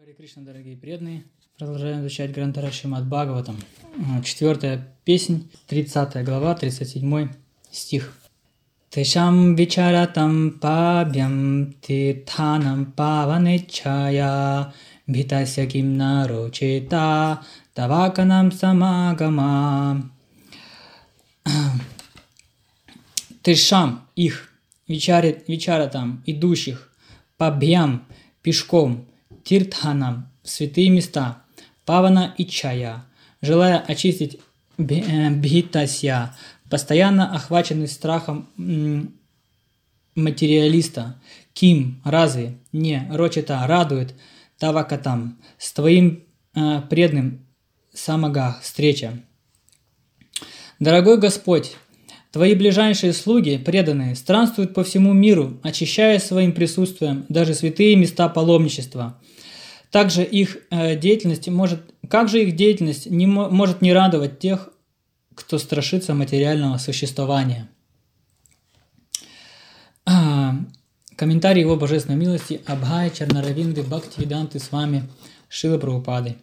Харе Кришна, дорогие преданные. Продолжаем изучать Грантара Шимат Бхагаватам. А, Четвертая песнь, 30 глава, 37 стих. Тешам вичаратам пабьям титханам паванечая бхитася ким нарочета таваканам самагама. Тешам их, вичарит, вичаратам, идущих, пабьям, пешком, тиртханам, святые места, павана и чая, желая очистить э, бхитасья, постоянно охваченный страхом материалиста, ким, разве, не, рочета, радует, тавакатам, с твоим э, преданным самага, встреча. Дорогой Господь, Твои ближайшие слуги, преданные, странствуют по всему миру, очищая своим присутствием даже святые места паломничества. Также их э, деятельность может, как же их деятельность не может не радовать тех, кто страшится материального существования. А, комментарий его божественной милости Абхай Чернаравинды Бхакти Веданты с вами Шила Прабхупады.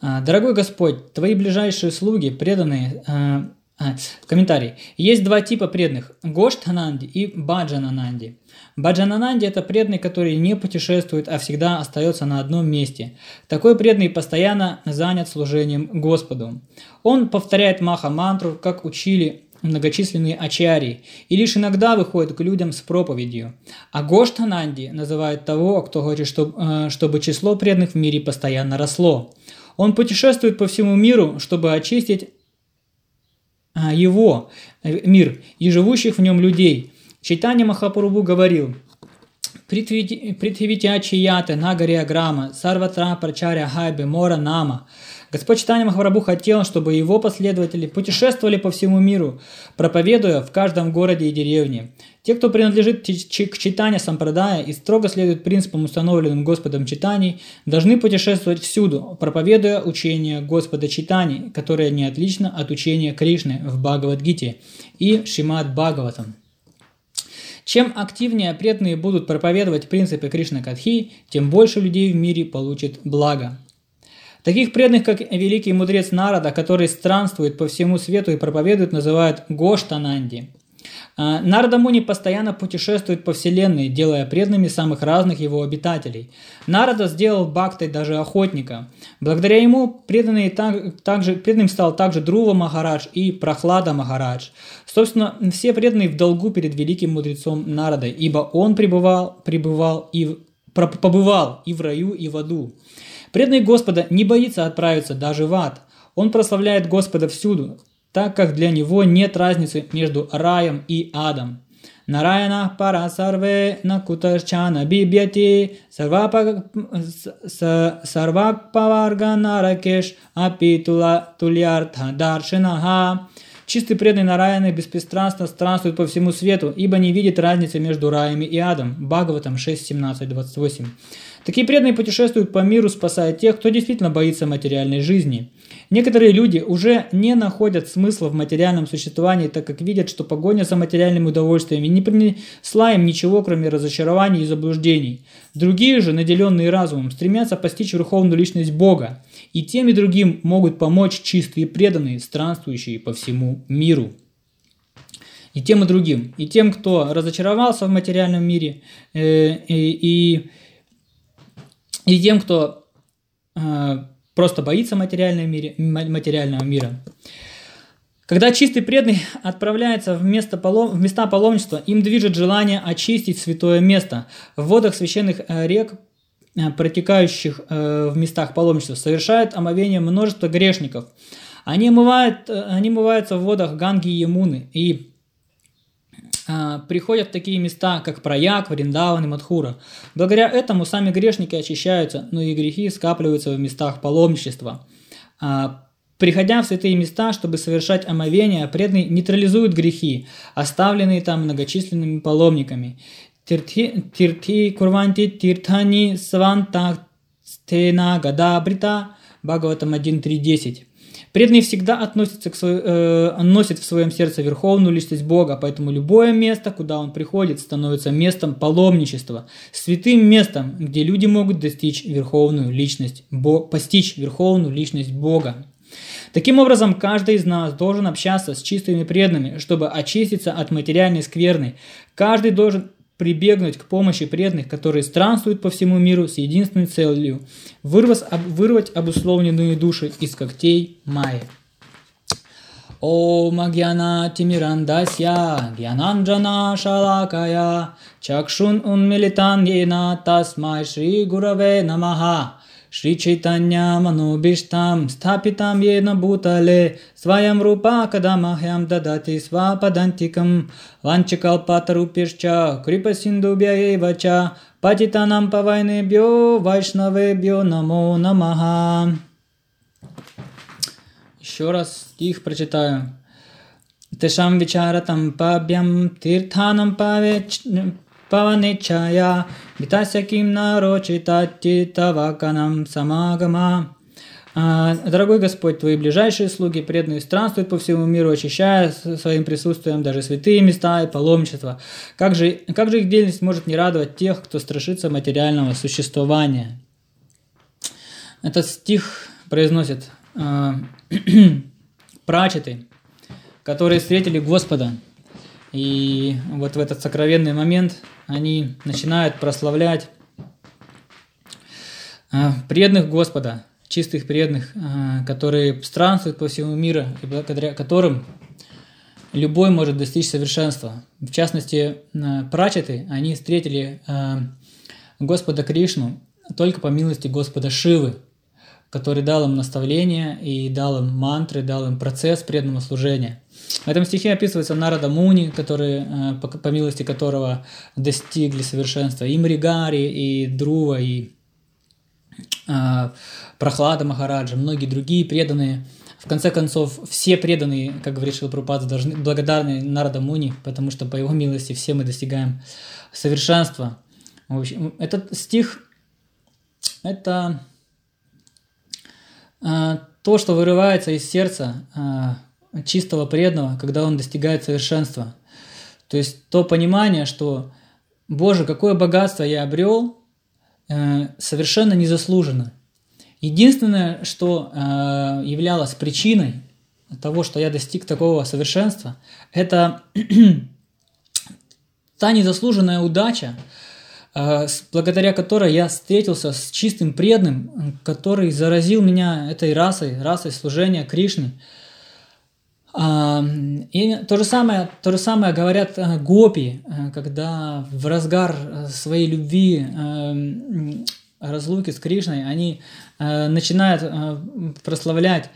А, Дорогой Господь, Твои ближайшие слуги, преданные, а, а, комментарий. Есть два типа преданных – Гоштхананди и Баджанананди. Баджанананди – это преданный, который не путешествует, а всегда остается на одном месте. Такой преданный постоянно занят служением Господу. Он повторяет маха-мантру, как учили многочисленные ачарии, и лишь иногда выходит к людям с проповедью. А Гоштхананди называет того, кто хочет, чтобы, э, чтобы число преданных в мире постоянно росло. Он путешествует по всему миру, чтобы очистить а, его э, мир и живущих в нем людей. Читание Махапурубу говорил, Притхивитячията Нагария Грама, Сарватра Прачаря Хайбе Мора Нама. Господь Читание Махапрабху хотел, чтобы его последователи путешествовали по всему миру, проповедуя в каждом городе и деревне. Те, кто принадлежит к читанию Сампрадая и строго следует принципам, установленным Господом читаний, должны путешествовать всюду, проповедуя учение Господа читаний, которое не отлично от учения Кришны в Бхагавадгите и Шимад Бхагаватам. Чем активнее преданные будут проповедовать принципы Кришна Катхи, тем больше людей в мире получит благо. Таких преданных, как великий мудрец Нарада, который странствует по всему свету и проповедует, называют Гоштананди – а, Нарда Муни постоянно путешествует по вселенной, делая преданными самых разных его обитателей. Нарада сделал Бхактой даже охотника. Благодаря ему преданный так, также, преданным стал также Друва Махарадж и Прохлада Махарадж. Собственно, все преданные в долгу перед великим мудрецом Нарада, ибо он пребывал, пребывал и побывал и в раю, и в аду. Преданный Господа не боится отправиться даже в ад. Он прославляет Господа всюду, так как для него нет разницы между раем и адом. Нараяна пара сарве накутарчана бибьяти сарвак паварга наракеш апитула туляртха даршинаха. Чистый преданный Нараяны беспристрастно странствует по всему свету, ибо не видит разницы между раем и адом. Бхагаватам 6, 17, 28. Такие преданные путешествуют по миру, спасая тех, кто действительно боится материальной жизни. Некоторые люди уже не находят смысла в материальном существовании, так как видят, что погоня за материальными удовольствиями не принесла им ничего, кроме разочарований и заблуждений. Другие же, наделенные разумом, стремятся постичь верховную личность Бога, и тем и другим могут помочь чистые преданные, странствующие по всему миру. И тем и другим, и тем, кто разочаровался в материальном мире, э, и, и, и тем, кто э, просто боится материального материального мира. Когда чистый преданный отправляется в, место палом, в места паломничества, им движет желание очистить святое место. В водах священных э, рек, протекающих э, в местах паломничества, совершают омовение множество грешников. Они, омывают, они омываются в водах Ганги и Емуны и приходят в такие места, как Праяк, Вриндаван и Мадхура. Благодаря этому сами грешники очищаются, но и грехи скапливаются в местах паломничества. Приходя в святые места, чтобы совершать омовение, преданный нейтрализует грехи, оставленные там многочисленными паломниками. Тирти курванти тиртани сванта стена гада брита Бхагаватам 1.3.10. Преданный всегда относится к свой, э, носит в своем сердце верховную личность Бога, поэтому любое место, куда он приходит, становится местом паломничества, святым местом, где люди могут достичь верховную личность, Бо, постичь верховную личность Бога. Таким образом, каждый из нас должен общаться с чистыми преданными, чтобы очиститься от материальной скверны. Каждый должен прибегнуть к помощи преданных, которые странствуют по всему миру с единственной целью – вырвать, об, вырвать обусловленные души из когтей Майи. О Магьяна Тимирандасья, Гьянанджана Шалакая, Чакшун Унмилитан Ена Тасмай Шри Гураве Намаха. Шри Чайтanya Manobishtam Sthapitam Yena Bhutale Svayam Rupa Kadamaham Dadati Svapadantikam Vanchakalpatarupircha Kripa Sindhubhya Evacha Patitanam Pavainebhyo Vaишнавебhyo Намо Намаха Еще раз стих прочитаю. Тешам Вичаратам Пабьям Тиртханам Паве паваничая, витася ким нарочитати таваканам самагама. Дорогой Господь, Твои ближайшие слуги, преданные, странствуют по всему миру, очищая своим присутствием даже святые места и паломничества. Как же, как же их деятельность может не радовать тех, кто страшится материального существования? Этот стих произносит э, прачеты, которые встретили Господа. И вот в этот сокровенный момент они начинают прославлять а, преданных Господа, чистых преданных, а, которые странствуют по всему миру и благодаря которым любой может достичь совершенства. В частности, а, прачеты, они встретили Господа Кришну только по милости Господа Шивы, который дал им наставления и дал им мантры, дал им процесс преданного служения. В этом стихе описывается Нарада Муни, который, э, по, по милости которого достигли совершенства и Мригари, и Друва, и э, Прохлада Махараджа, многие другие преданные. В конце концов, все преданные, как говорит Шилапрупада, должны благодарны Нарада Муни, потому что по его милости все мы достигаем совершенства. В общем, этот стих – это э, то, что вырывается из сердца э, чистого преданного, когда он достигает совершенства. То есть то понимание, что Боже, какое богатство я обрел, э, совершенно незаслуженно. Единственное, что э, являлось причиной того, что я достиг такого совершенства, это та незаслуженная удача, э, благодаря которой я встретился с чистым преданным, который заразил меня этой расой, расой служения Кришны – и то же самое, то же самое говорят э, гопи, э, когда в разгар э, своей любви, разлуки с Кришной, они начинают прославлять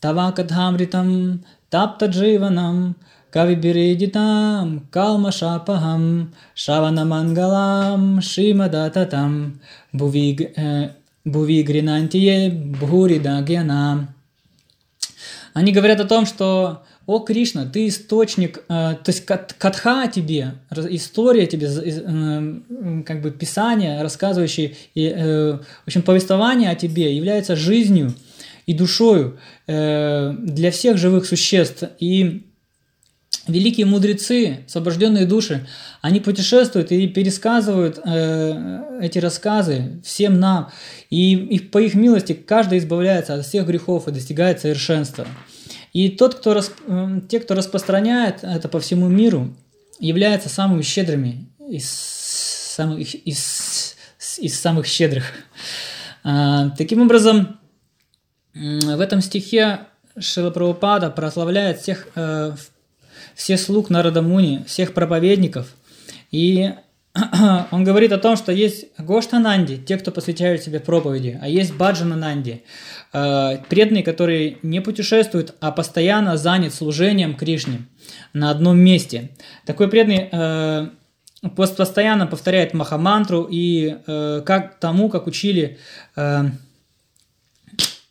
Тавакадхамритам, Таптадживанам, Кавибиридитам, Калмашапахам, Шаванамангалам, Шимадататам, Бувигринантие, Бхуридагьянам. Они говорят о том, что «О, Кришна, ты источник, э, то есть катха тебе, история тебе, э, как бы писание, рассказывающее, э, в общем, повествование о тебе является жизнью и душою э, для всех живых существ. И великие мудрецы, освобожденные души, они путешествуют и пересказывают э, эти рассказы всем нам. И, и по их милости каждый избавляется от всех грехов и достигает совершенства. И тот, кто, расп... те, кто распространяет это по всему миру, являются самыми щедрыми из самых, из, из самых щедрых. А, таким образом, в этом стихе Шила прославляет всех, э, все слуг народа Муни, всех проповедников. И он говорит о том, что есть Гоштананди, те, кто посвящают себе проповеди, а есть Баджанананди, э, преданные, которые не путешествуют, а постоянно занят служением Кришне на одном месте. Такой преданный э, постоянно повторяет Махамантру и э, как тому, как учили,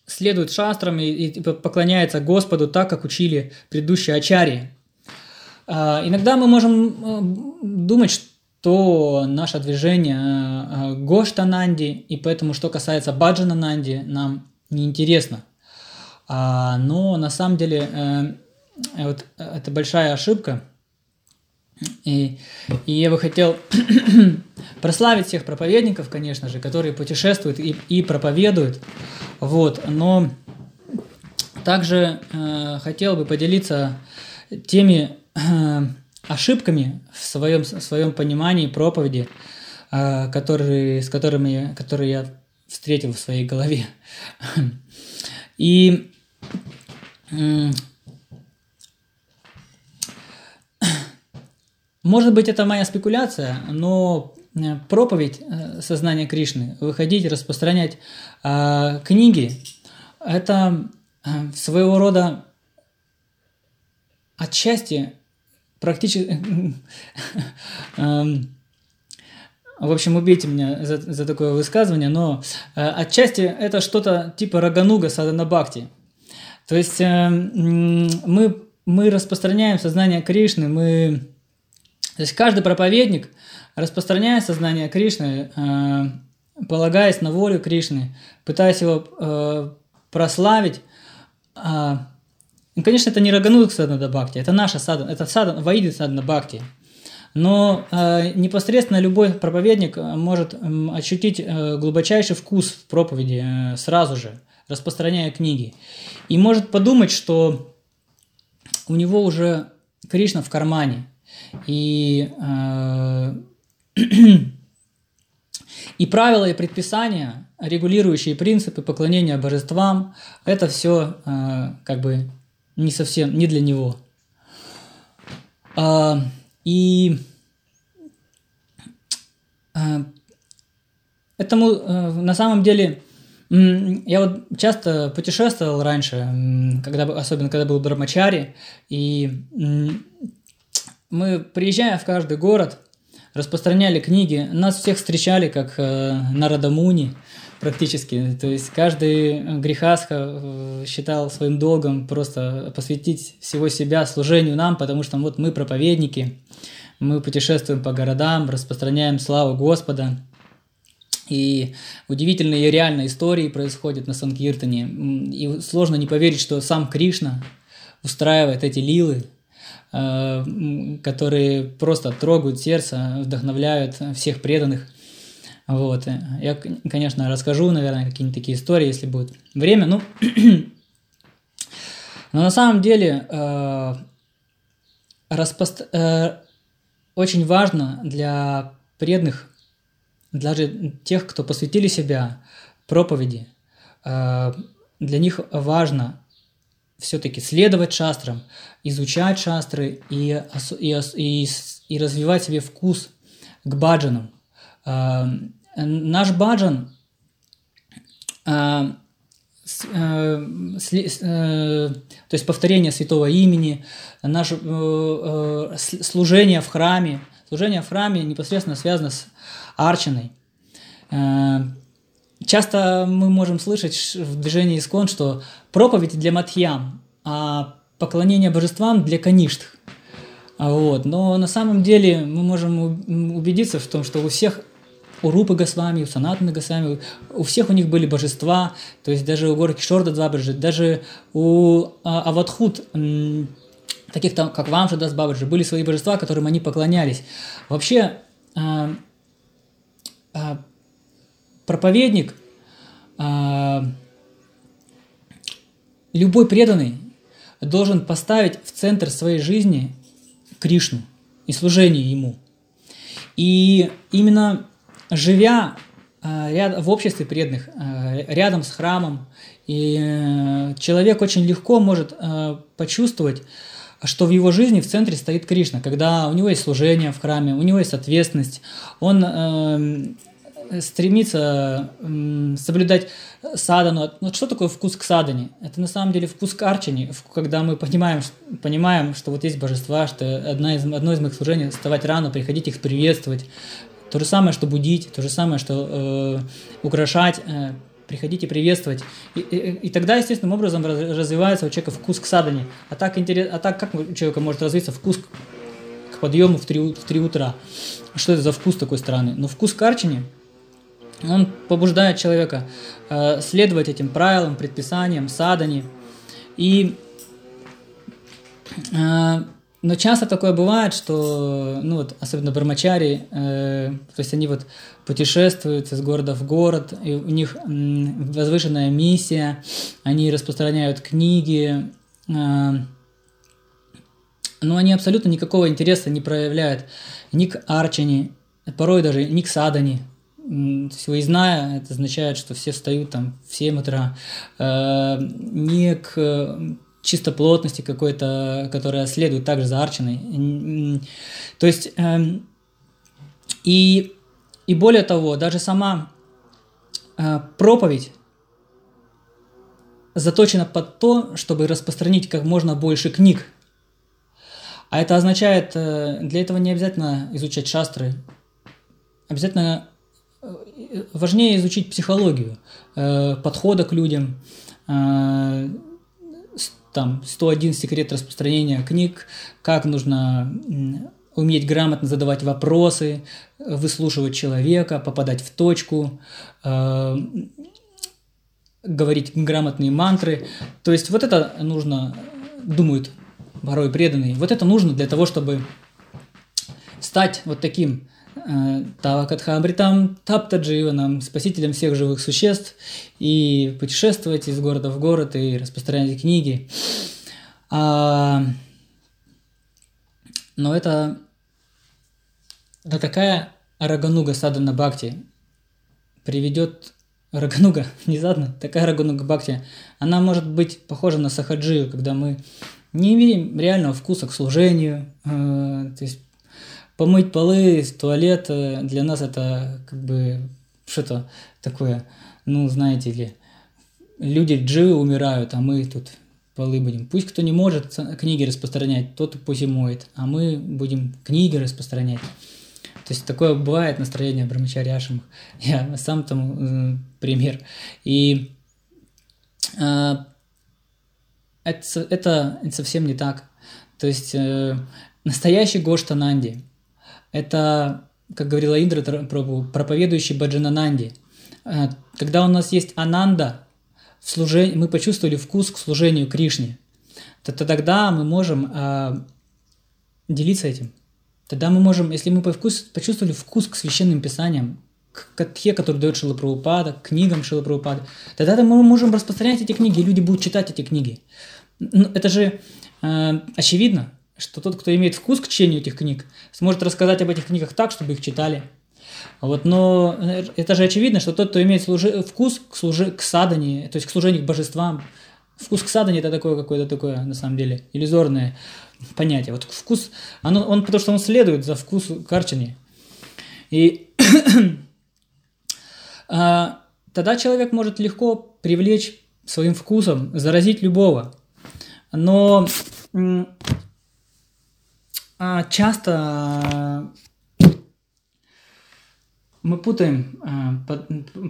следует шастрам и поклоняется Господу так, как учили предыдущие ачари. Иногда мы можем думать, то наше движение э, э, Гоштананди, и поэтому, что касается Баджана Нанди, нам неинтересно. А, но на самом деле э, вот это большая ошибка. И, и я бы хотел прославить всех проповедников, конечно же, которые путешествуют и, и проповедуют. Вот, но также э, хотел бы поделиться теми э, ошибками в своем, в своем понимании проповеди, э, которые, с которыми, которые я встретил в своей голове. И может быть, это моя спекуляция, но э, проповедь э, сознания Кришны, выходить, распространять э, книги, это э, своего рода отчасти практически... Эм, в общем, убейте меня за, за такое высказывание, но э, отчасти это что-то типа Рагануга Садана Бхакти. То есть э, мы, мы распространяем сознание Кришны, мы... То есть каждый проповедник распространяет сознание Кришны, э, полагаясь на волю Кришны, пытаясь его э, прославить. Э, конечно, это не Рагануга Садана Бхакти, это наша садана, это садана, Ваиди Садана Бхакти. Но э, непосредственно любой проповедник э, может э, ощутить э, глубочайший вкус в проповеди э, сразу же, распространяя книги. И может подумать, что у него уже Кришна в кармане. И, э, и правила и предписания, регулирующие принципы поклонения божествам, это все э, как бы не совсем, не для него. Э, и э, этому э, на самом деле я вот часто путешествовал раньше, когда, особенно когда был в Брамачаре, и мы, приезжая в каждый город, распространяли книги, нас всех встречали как э, на Радамуни практически. То есть каждый грехасха считал своим долгом просто посвятить всего себя служению нам, потому что вот мы проповедники, мы путешествуем по городам, распространяем славу Господа. И удивительные и реальные истории происходят на Санкиртане. И сложно не поверить, что сам Кришна устраивает эти лилы, э, которые просто трогают сердце, вдохновляют всех преданных. Вот. Я, конечно, расскажу, наверное, какие-нибудь такие истории, если будет время. Ну, но на самом деле э, распост... э, очень важно для преданных, даже тех, кто посвятили себя проповеди, э, для них важно все-таки следовать шастрам, изучать шастры и, и, и, и развивать себе вкус к баджанам. Э, наш баджан э, Э, э, то есть повторение святого имени, наше э, служение в храме. Служение в храме непосредственно связано с арчиной. Часто мы можем слышать в движении искон, что проповедь для матхьям, а поклонение божествам для каништх. Вот. Но на самом деле мы можем убедиться в том, что у всех у Рупы Госвами, у Санатаны Госвами, у всех у них были божества, то есть даже у горы Кишорда Бабаджи, даже у а, Аватхут, таких там, как Вамша Дас Бабаджи, были свои божества, которым они поклонялись. Вообще, а, а, проповедник, а, любой преданный должен поставить в центр своей жизни Кришну и служение Ему. И именно живя э, в обществе преданных, э, рядом с храмом, и э, человек очень легко может почувствовать, что в его жизни в центре стоит Кришна, когда у него есть служение в храме, у него есть ответственность, он стремится соблюдать садану. Вот что такое вкус к садане? Это на самом деле вкус к арчине, когда мы понимаем, понимаем, что вот есть божества, что одна из, одно из моих служений – вставать рано, приходить их приветствовать, то же самое, что будить, то же самое, что э, украшать, э, приходить и приветствовать. И, и, и тогда естественным образом развивается у человека вкус к садане. А так, интерес, а так как у человека может развиться вкус к, подъему в 3, в 3 утра? Что это за вкус такой странный? Но вкус к арчине, он побуждает человека э, следовать этим правилам, предписаниям, садане, И э, но часто такое бывает, что, ну вот, особенно бармачари, э, то есть они вот путешествуют из города в город, и у них э, возвышенная миссия, они распространяют книги, э, но они абсолютно никакого интереса не проявляют ни к Арчине, порой даже ни к Садани. То есть выездная, это означает, что все встают там в 7 утра, э, ни к чистоплотности какой-то, которая следует также за Арчиной. То есть, э, и, и более того, даже сама э, проповедь заточена под то, чтобы распространить как можно больше книг. А это означает, э, для этого не обязательно изучать шастры, обязательно э, важнее изучить психологию, э, подхода к людям, там 101 секрет распространения книг, как нужно уметь грамотно задавать вопросы, выслушивать человека, попадать в точку, э, говорить грамотные мантры. То есть вот это нужно, думают порой преданные, вот это нужно для того, чтобы стать вот таким Э, Тавакатхамритам Таптадживанам, спасителем всех живых существ, и путешествовать из города в город и распространять книги. А, но это, это такая Рагануга Садана Бхакти приведет Рагануга, внезапно, такая Рагануга Бхакти, она может быть похожа на Сахаджию, когда мы не имеем реального вкуса к служению, э, то есть помыть полы, туалет, для нас это как бы что-то такое, ну, знаете ли, люди дживы умирают, а мы тут полы будем. Пусть кто не может книги распространять, тот пусть и моет, а мы будем книги распространять. То есть такое бывает настроение Брамачарьяшем. Я сам там э, пример. И э, это, это совсем не так. То есть э, настоящий Гоштананди, это, как говорила Индра Прабhu, проповедующий Баджанананди. Э, когда у нас есть ананда, в служении, мы почувствовали вкус к служению Кришне, то, то тогда мы можем э, делиться этим. Тогда мы можем, если мы по вкус, почувствовали вкус к священным писаниям, к катхе, который дает Шила Прабхупада, к книгам Шила Прабхупада, тогда мы можем распространять эти книги, и люди будут читать эти книги. Ну, это же э, очевидно что тот, кто имеет вкус к чтению этих книг, сможет рассказать об этих книгах так, чтобы их читали. Вот, но это же очевидно, что тот, кто имеет служи, вкус к, служи, к садане, то есть к служению к божествам, вкус к садане это такое какое-то такое, на самом деле, иллюзорное понятие. Вот вкус, оно, он, потому что он следует за вкус к арчане. И а, тогда человек может легко привлечь своим вкусом, заразить любого. Но часто мы путаем, а,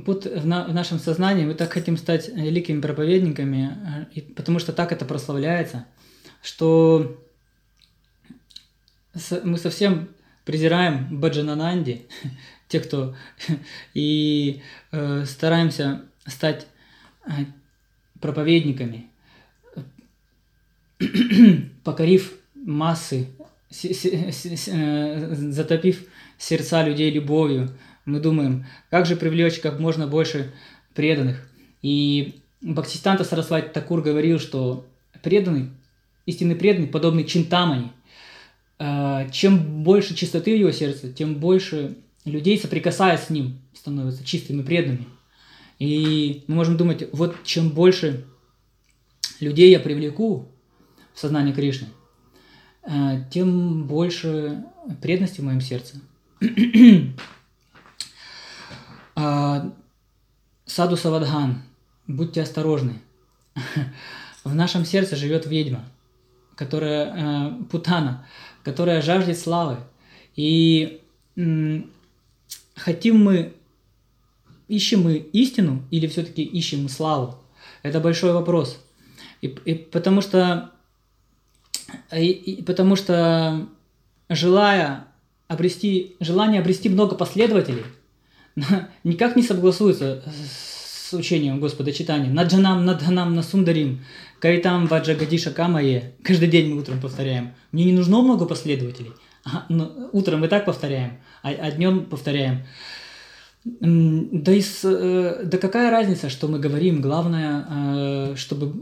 пут, в, нашем сознании, мы так хотим стать великими проповедниками, а, потому что так это прославляется, что мы совсем презираем Баджанананди, те, кто и э, стараемся стать проповедниками, покорив массы Э, затопив сердца людей любовью, мы думаем, как же привлечь как можно больше преданных. И Бхактистанта Сарасвати Такур говорил, что преданный, истинный преданный, подобный Чинтамани, э, чем больше чистоты в его сердце, тем больше людей, соприкасаясь с ним, становятся чистыми преданными. И мы можем думать, вот чем больше людей я привлеку в сознание Кришны, Э, тем больше преданности в моем сердце. А, Саду Савадхан, будьте осторожны. В нашем сердце живет ведьма, которая э, Путана, которая жаждет славы. И хотим мы, ищем мы истину или все-таки ищем славу? Это большой вопрос. И, и потому что и, и, потому что желая обрести, желание обрести много последователей никак не согласуется с учением Господа читания. Наджанам, надханам, насундарим, кайтам, ваджагадиша камае. Каждый день мы утром повторяем. Мне не нужно много последователей. А, ну, утром мы так повторяем, а, а днем повторяем. Да, и с, э, да какая разница, что мы говорим? Главное, э, чтобы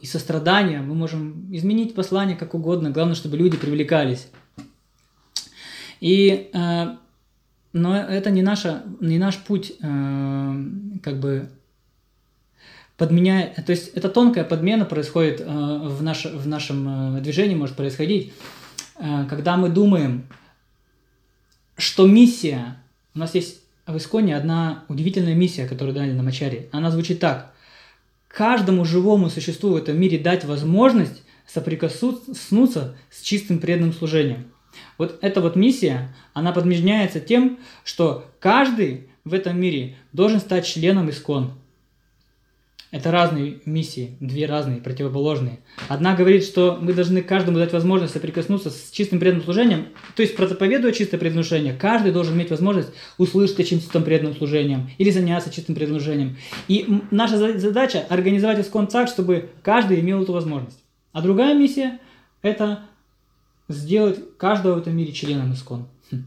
и сострадание, мы можем изменить послание как угодно. Главное, чтобы люди привлекались. И, э, но это не, наша, не наш путь, как бы подменяет, то есть это тонкая подмена происходит в, наш, в нашем движении, может происходить, когда мы думаем, что миссия, у нас есть в Исконе одна удивительная миссия, которую дали на Мачаре. Она звучит так. Каждому живому существу в этом мире дать возможность соприкоснуться с чистым преданным служением. Вот эта вот миссия, она подменяется тем, что каждый в этом мире должен стать членом Искон – это разные миссии, две разные, противоположные. Одна говорит, что мы должны каждому дать возможность соприкоснуться с чистым преданным служением, то есть проповедуя чистое преданное каждый должен иметь возможность услышать о чистым преданным служением или заняться чистым преданным служением. И наша задача – организовать искон так, чтобы каждый имел эту возможность. А другая миссия – это сделать каждого в этом мире членом искон. Хм.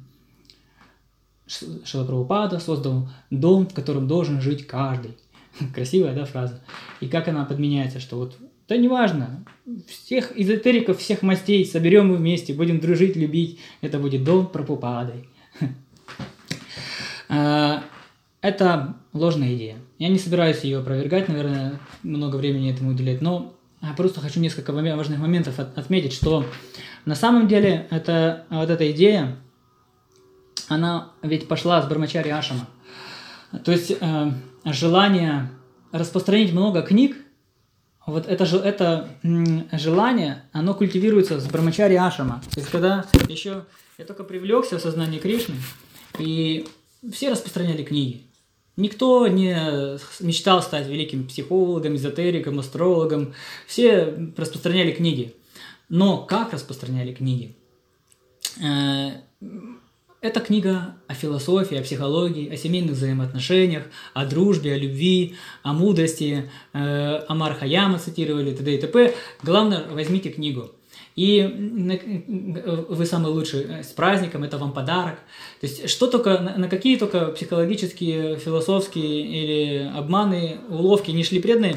Шилапрабхупада создал дом, в котором должен жить каждый. Красивая, да, фраза? И как она подменяется, что вот, да неважно, всех эзотериков, всех мастей соберем мы вместе, будем дружить, любить, это будет дом пропупадой. А, это ложная идея. Я не собираюсь ее опровергать, наверное, много времени этому уделять, но просто хочу несколько важных моментов отметить, что на самом деле это, вот эта идея, она ведь пошла с Бармачари Ашама. То есть э, желание распространить много книг, вот это, это желание, оно культивируется с Брамачари Ашама. То есть, когда еще я только привлекся в сознание Кришны, и все распространяли книги. Никто не мечтал стать великим психологом, эзотериком, астрологом. Все распространяли книги. Но как распространяли книги? Э, это книга о философии, о психологии, о семейных взаимоотношениях, о дружбе, о любви, о мудрости, э, о Мархаяма цитировали, т.д. и т.п. Главное, возьмите книгу. И вы самый лучший э, с праздником, это вам подарок. То есть, что только, на какие только психологические, философские или обманы, уловки не шли преданные,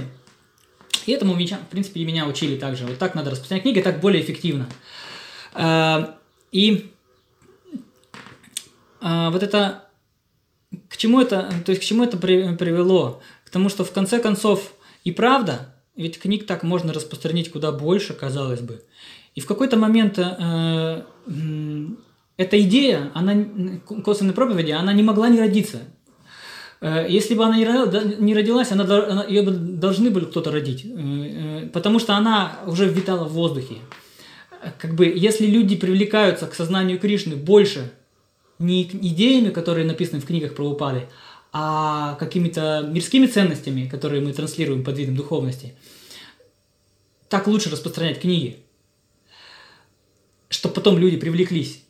и этому, в принципе, и меня учили также. Вот так надо распространять книги, так более эффективно. Э, и а, вот это к чему это, то есть к чему это при, привело? К тому, что в конце концов и правда, ведь книг так можно распространить куда больше, казалось бы. И в какой-то момент э, эта идея, она косвенной проповеди, она не могла не родиться. Э, если бы она не родилась, она, ее должны были кто-то родить, э, э, потому что она уже витала в воздухе. Как бы, если люди привлекаются к сознанию Кришны больше, не идеями, которые написаны в книгах про упады, а какими-то мирскими ценностями, которые мы транслируем под видом духовности. Так лучше распространять книги, чтобы потом люди привлеклись.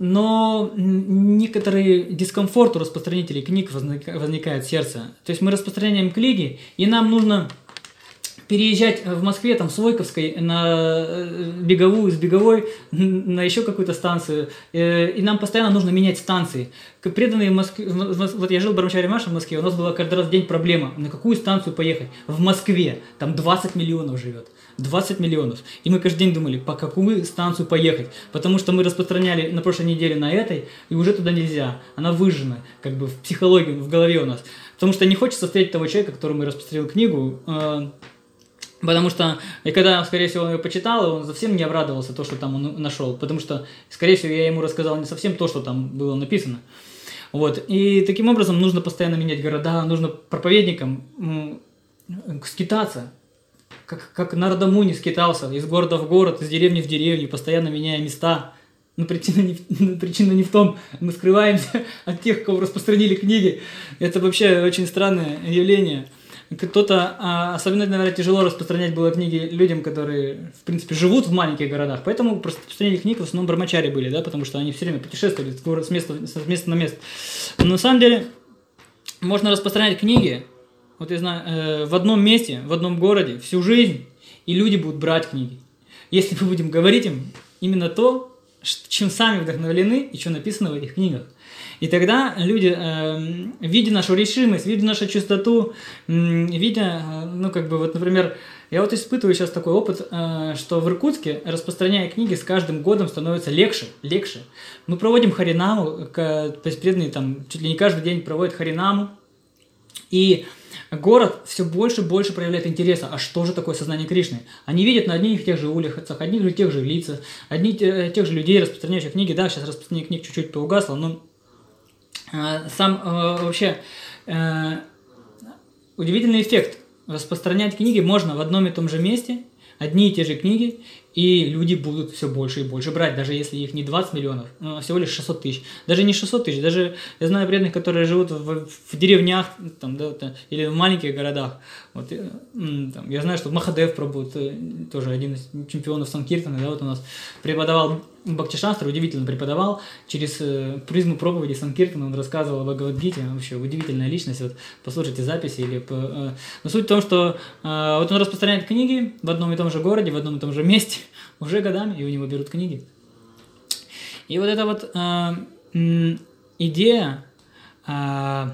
Но некоторый дискомфорт у распространителей книг возникает в сердце. То есть мы распространяем книги, и нам нужно переезжать в Москве, там, с Войковской на э, беговую, с беговой на еще какую-то станцию. Э, и нам постоянно нужно менять станции. Преданные Москве, вот я жил в Бармачаре Маша в Москве, у нас была каждый раз день проблема, на какую станцию поехать. В Москве, там 20 миллионов живет. 20 миллионов. И мы каждый день думали, по какую станцию поехать. Потому что мы распространяли на прошлой неделе на этой, и уже туда нельзя. Она выжжена, как бы в психологии, в голове у нас. Потому что не хочется встретить того человека, которому я распространил книгу, э, Потому что, и когда, скорее всего, он ее почитал, он совсем не обрадовался то, что там он нашел. Потому что, скорее всего, я ему рассказал не совсем то, что там было написано. Вот. И таким образом нужно постоянно менять города, нужно проповедникам скитаться. Как, как Нардамуни скитался из города в город, из деревни в деревню, постоянно меняя места. Но причина не, причина не в том, мы скрываемся от тех, кого распространили книги. Это вообще очень странное явление кто-то, а, особенно, наверное, тяжело распространять было книги людям, которые, в принципе, живут в маленьких городах. Поэтому распространение книг в основном брамачари были, да, потому что они все время путешествовали с, места, с места на место. Но на самом деле, можно распространять книги, вот я знаю, э, в одном месте, в одном городе, всю жизнь, и люди будут брать книги. Если мы будем говорить им именно то, чем сами вдохновлены и что написано в этих книгах. И тогда люди, э, видя нашу решимость, видя нашу чистоту, видя, э, ну, как бы, вот, например, я вот испытываю сейчас такой опыт, э, что в Иркутске, распространяя книги, с каждым годом становится легче, легче. Мы проводим харинаму, то есть преданные там чуть ли не каждый день проводят харинаму, и город все больше и больше проявляет интереса, а что же такое сознание Кришны? Они видят на одних и тех же улицах, одних и тех же лицах, одних и тех же людей, распространяющих книги. Да, сейчас распространение книг чуть-чуть поугасло, но сам э, вообще э, удивительный эффект. Распространять книги можно в одном и том же месте, одни и те же книги, и люди будут все больше и больше брать, даже если их не 20 миллионов, но всего лишь 600 тысяч. Даже не 600 тысяч, даже я знаю преданных, которые живут в, в деревнях там, да, или в маленьких городах. Вот, э, там, я знаю, что Махадев Прабу, тоже один из чемпионов Санкиртана, да, вот у нас преподавал Бхактишастра, удивительно преподавал, через э, призму проповеди Санкиртана он рассказывал о Бхагавадгите, вообще удивительная личность, вот послушайте записи. Или, э, но суть в том, что э, вот он распространяет книги в одном и том же городе, в одном и том же месте, уже годами, и у него берут книги. И вот эта вот э, идея, э,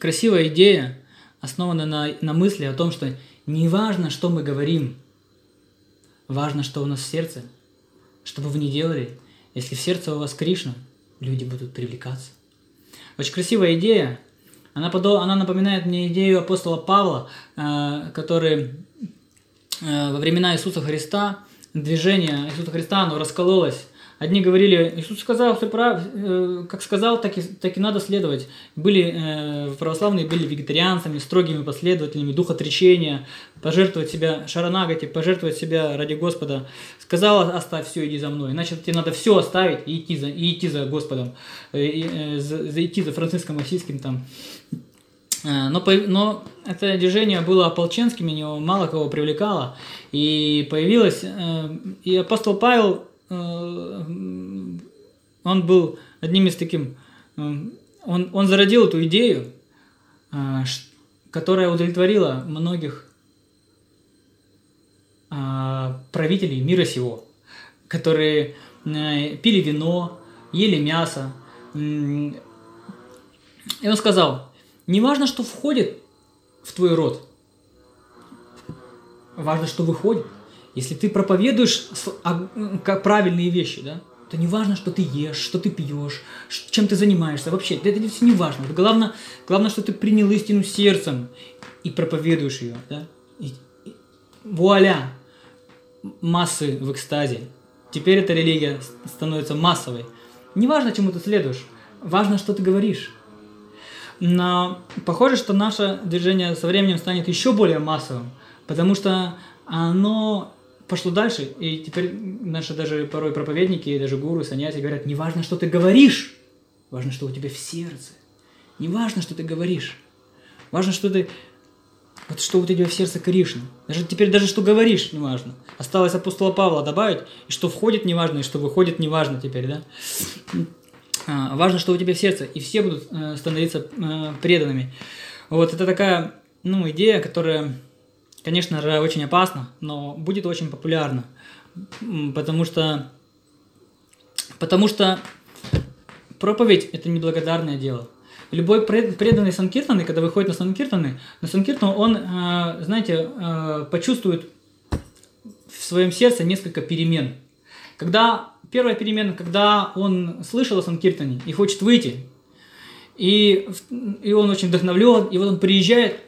красивая идея, основанная на, на мысли о том, что не важно, что мы говорим, важно, что у нас в сердце, что бы вы ни делали, если в сердце у вас Кришна, люди будут привлекаться. Очень красивая идея. Она, подо... она напоминает мне идею апостола Павла, э, который Э, во времена Иисуса Христа движение Иисуса Христа, оно раскололось. Одни говорили, Иисус сказал, все прав, э, как сказал, так и, так и надо следовать. Были э, православные были вегетарианцами, строгими последователями духа отречения, пожертвовать себя шаранагати, пожертвовать себя ради Господа. Сказал, оставь все, иди за мной. Значит, тебе надо все оставить и идти за, и идти за Господом, и, и, за, за, идти за Франциском Осийским там, Э, но, но это движение было ополченским, его мало кого привлекало. И появилось... Э, и апостол Павел, э, он был одним из таким... Он, он зародил эту идею, которая удовлетворила многих правителей мира сего, которые пили вино, ели мясо. И он сказал, не важно, что входит в твой рот. Важно, что выходит. Если ты проповедуешь как правильные вещи, да, то не важно, что ты ешь, что ты пьешь, чем ты занимаешься. Вообще, это все не важно. Главное, главное, что ты принял истину сердцем и проповедуешь ее. Да? И, и, вуаля! Массы в экстазе. Теперь эта религия становится массовой. Не важно, чему ты следуешь. Важно, что ты говоришь. Но похоже, что наше движение со временем станет еще более массовым, потому что оно пошло дальше, и теперь наши даже порой проповедники, даже гуру, саньяси говорят, не важно, что ты говоришь, важно, что у тебя в сердце. Не важно, что ты говоришь. Важно, что ты вот что у тебя в сердце Кришна. Даже теперь даже что говоришь, не важно. Осталось апостола Павла добавить, и что входит, не важно, и что выходит, не важно теперь, да? А, важно, что у тебя в сердце, и все будут э, становиться э, преданными. Вот это такая, ну, идея, которая, конечно же, очень опасна, но будет очень популярна, потому что, потому что проповедь – это неблагодарное дело. Любой преданный Санкиртаны, когда выходит на Санкиртаны, на Санкиртану он, э, знаете, почувствует в своем сердце несколько перемен. Когда первая перемена, когда он слышал о Санкиртане и хочет выйти, и, и он очень вдохновлен, и вот он приезжает,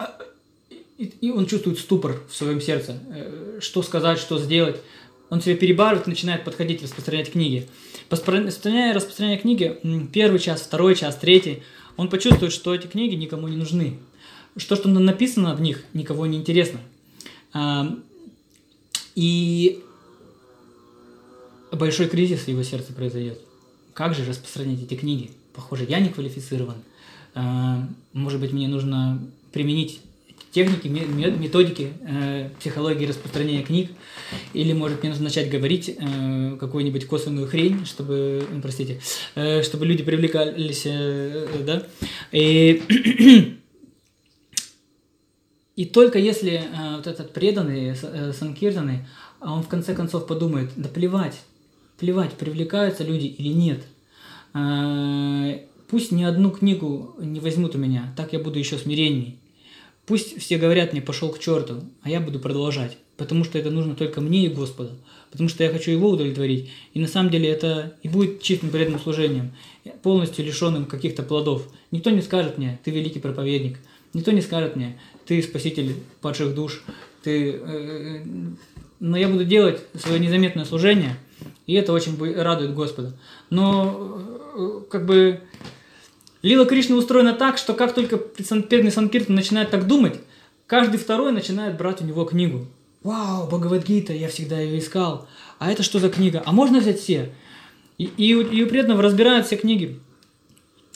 и, и он чувствует ступор в своем сердце, э, что сказать, что сделать. Он себя перебарывает, начинает подходить, распространять книги. Распространяя, распространяя книги, первый час, второй час, третий, он почувствует, что эти книги никому не нужны. Что, что написано в них, никого не интересно. И большой кризис в его сердце произойдет. Как же распространять эти книги? Похоже, я не квалифицирован. А, может быть, мне нужно применить техники, методики э, психологии распространения книг, или, может, мне нужно начать говорить э, какую-нибудь косвенную хрень, чтобы, простите, э, чтобы люди привлекались, э, да, и И только если э, вот этот преданный, э, санкиртанный, а он в конце концов подумает, да плевать, плевать, привлекаются люди или нет. Э, пусть ни одну книгу не возьмут у меня, так я буду еще смиренней. Пусть все говорят мне, пошел к черту, а я буду продолжать, потому что это нужно только мне и Господу, потому что я хочу Его удовлетворить. И на самом деле это и будет чистым преданным служением, полностью лишенным каких-то плодов. Никто не скажет мне, ты великий проповедник – Никто не скажет мне, ты спаситель падших душ, ты... Э, но я буду делать свое незаметное служение, и это очень радует Господа. Но э, как бы Лила Кришна устроена так, что как только преданный Санкиртан начинает так думать, каждый второй начинает брать у него книгу. Вау, Бхагавадгита, я всегда ее искал. А это что за книга? А можно взять все? И, и, и у преданного разбирают все книги.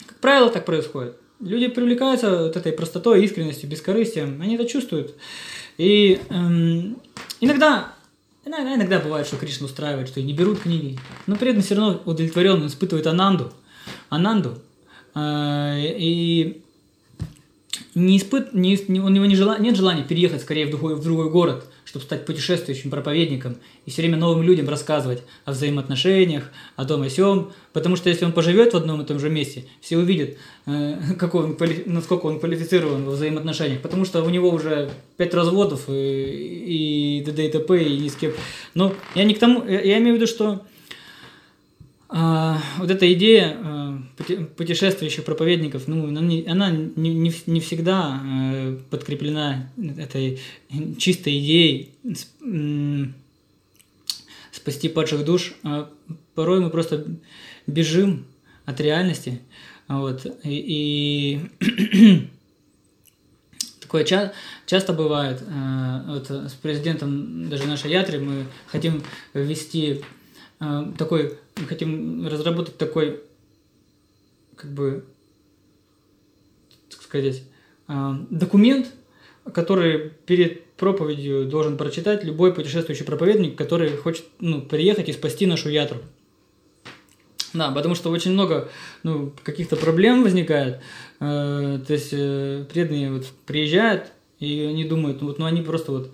Как правило, так происходит. Люди привлекаются вот этой простотой, искренностью, бескорыстием. Они это чувствуют. И эм, иногда, иногда, иногда бывает, что Кришна устраивает, что и не берут книги. Но этом все равно удовлетворенно испытывает ананду. Ананду. Э, и не испыт, не, у него не жела, нет желания переехать скорее в другой, в другой город – чтобы стать путешествующим проповедником и все время новым людям рассказывать о взаимоотношениях, о том и сём. Потому что если он поживет в одном и том же месте, все увидят, э, какой он, насколько он квалифицирован во взаимоотношениях. Потому что у него уже пять разводов и, и т.д. и т.п. и ни с кем. Но я не к тому, я имею в виду, что а, вот эта идея а, путешествующих проповедников, ну, она не, она не, не, не всегда а, подкреплена этой чистой идеей спасти падших душ. А порой мы просто бежим от реальности. Вот, и, и такое ча- часто бывает. Вот с президентом даже нашей ятры мы хотим ввести такой мы хотим разработать такой, как бы, так сказать, а, документ, который перед проповедью должен прочитать любой путешествующий проповедник, который хочет ну, приехать и спасти нашу ятру. Да, потому что очень много ну, каких-то проблем возникает. Э, то есть э, преданные вот приезжают, и они думают, ну, вот, ну они просто вот,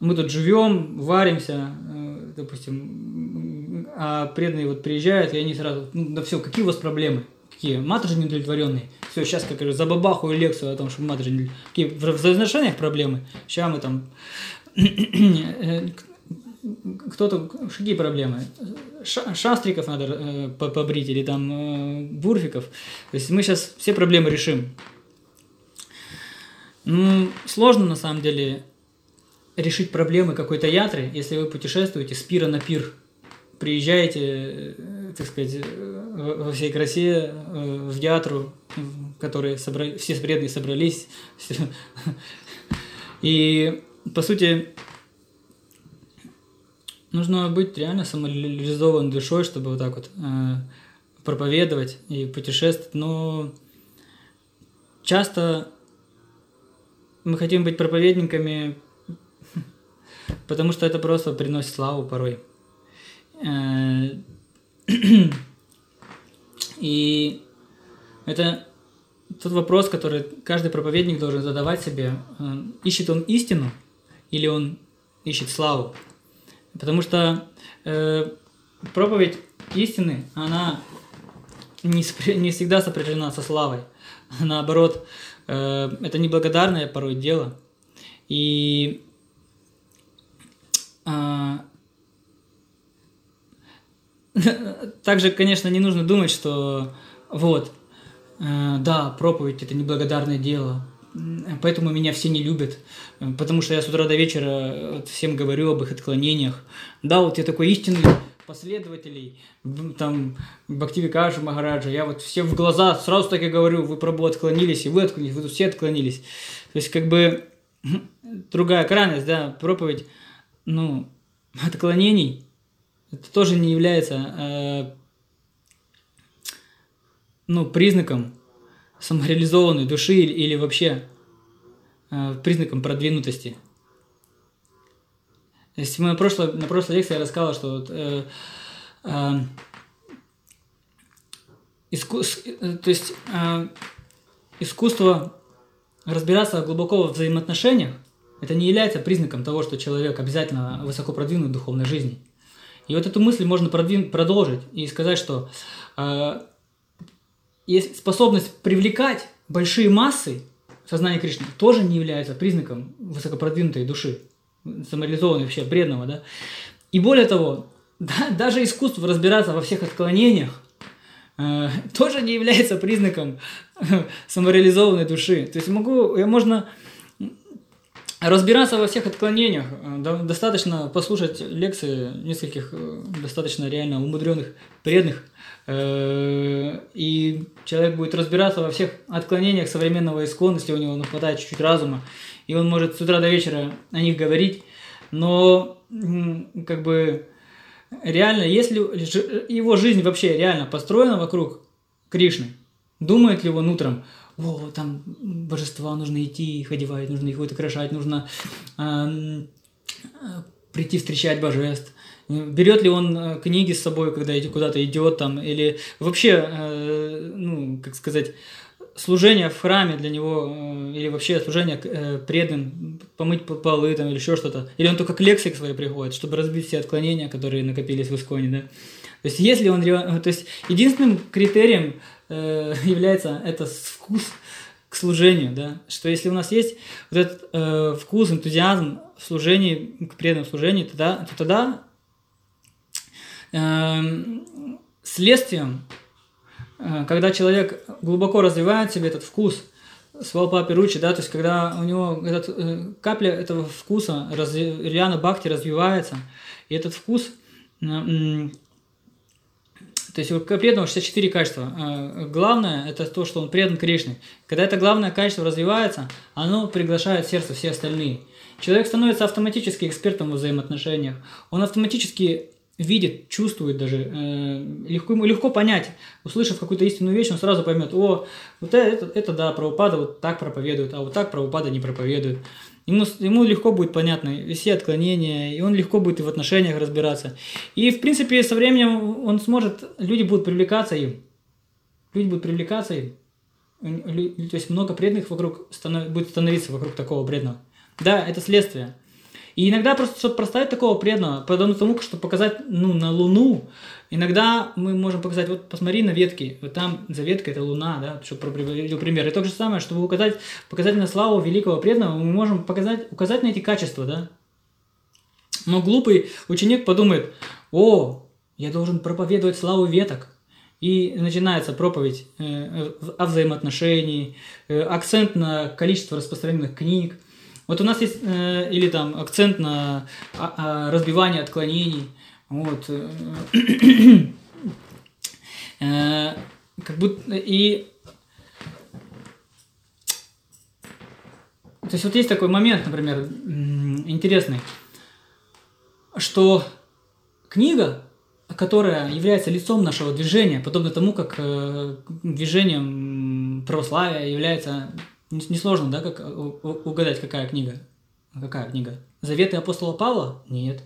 мы тут живем, варимся, э, допустим, а преданные вот приезжают, и они сразу, ну, да все, какие у вас проблемы? Какие? Матуши неудовлетворенные. Все, сейчас, как говорю, забабахаю лекцию о том, что матуши не Какие в взаимоотношениях проблемы? Сейчас мы там... Кто-то... Какие проблемы? Шастриков надо э, побрить или там э, бурфиков. То есть мы сейчас все проблемы решим. Ну, сложно на самом деле решить проблемы какой-то ятры, если вы путешествуете с пира на пир приезжаете, э, так сказать, э, во всей красе э, в ятру, которые собрали, все преданные собрались. И, по сути, нужно быть реально самореализованной душой, чтобы вот так вот проповедовать и путешествовать. Но часто мы хотим быть проповедниками, потому что это просто приносит славу порой. Э, и это тот вопрос, который каждый проповедник должен задавать себе. Ищет он истину или он ищет славу? Потому что э, проповедь истины, она не, всегда сопряжена со славой. Наоборот, э, это неблагодарное порой дело. И э, Также, конечно, не нужно думать, что вот, э, да, проповедь – это неблагодарное дело, поэтому меня все не любят, потому что я с утра до вечера вот, всем говорю об их отклонениях. Да, вот я такой истинный последователей, там, Бхактивикаша Магараджа, я вот всем в глаза сразу так и говорю, вы пробу отклонились, и вы отклонились, вы тут все отклонились. То есть, как бы, другая крайность, да, проповедь, ну, отклонений – это тоже не является э, ну, признаком самореализованной души или, или вообще э, признаком продвинутости. То есть мы на прошлой, на прошлой лекции я рассказал, что вот, э, э, искус, э, то есть э, искусство разбираться глубоко в взаимоотношениях, это не является признаком того, что человек обязательно высоко продвинут в духовной жизни. И вот эту мысль можно продвин- продолжить и сказать, что э, есть способность привлекать большие массы сознания Кришны тоже не является признаком высокопродвинутой души, самореализованной вообще, бредного, да. И более того, да, даже искусство разбираться во всех отклонениях э, тоже не является признаком самореализованной души. То есть могу, я можно разбираться во всех отклонениях. Достаточно послушать лекции нескольких э, достаточно реально умудренных, преданных, э, и человек будет разбираться во всех отклонениях современного искон, если у него ну, хватает чуть-чуть разума, и он может с утра до вечера о них говорить, но как бы реально, если его жизнь вообще реально построена вокруг Кришны, думает ли он утром, о, там божества нужно идти, их одевать, нужно их вот украшать, нужно э, прийти встречать божеств. Берет ли он э, книги с собой, когда куда-то идет там, или вообще, э, ну, как сказать, служение в храме для него, э, или вообще служение э, предан, помыть полы там, или еще что-то. Или он только к лекции к своей приходит, чтобы разбить все отклонения, которые накопились в Исконе, да. То есть, если он, то есть, единственным критерием э, является это вкус к служению, да, что если у нас есть вот этот э, вкус, энтузиазм в служении, к преданному служению, тогда, то тогда э, следствием, э, когда человек глубоко развивает себе этот вкус, свалпа перучи, да, то есть когда у него этот, э, капля этого вкуса, раз, Риана Бхакти развивается, и этот вкус э, то есть у преданного 64 качества. А, главное – это то, что он предан Кришне. Когда это главное качество развивается, оно приглашает в сердце все остальные. Человек становится автоматически экспертом в взаимоотношениях. Он автоматически видит, чувствует даже, э, легко, ему легко понять, услышав какую-то истинную вещь, он сразу поймет, о, вот это, это, это да, правопада вот так проповедует, а вот так правопада не проповедует. Ему, ему легко будет понятно все отклонения, и он легко будет и в отношениях разбираться. И, в принципе, со временем он сможет, люди будут привлекаться им. Люди будут привлекаться им. То есть много преданных вокруг станов, будет становиться вокруг такого преданного. Да, это следствие. И иногда просто, чтобы проставить такого преданного, подобно тому, чтобы показать ну, на Луну, иногда мы можем показать, вот посмотри на ветки, вот там за веткой это Луна, да, чтобы приводил пример. И то же самое, чтобы указать, показать на славу великого преданного, мы можем показать, указать на эти качества, да. Но глупый ученик подумает, о, я должен проповедовать славу веток. И начинается проповедь э, о взаимоотношении, э, акцент на количество распространенных книг – вот у нас есть, э, или там акцент на а, а, разбивание отклонений, вот, э, э, как будто, и, то есть вот есть такой момент, например, интересный, что книга, которая является лицом нашего движения, подобно тому, как э, движением православия является Несложно, да, как угадать, какая книга? Какая книга? Заветы апостола Павла? Нет.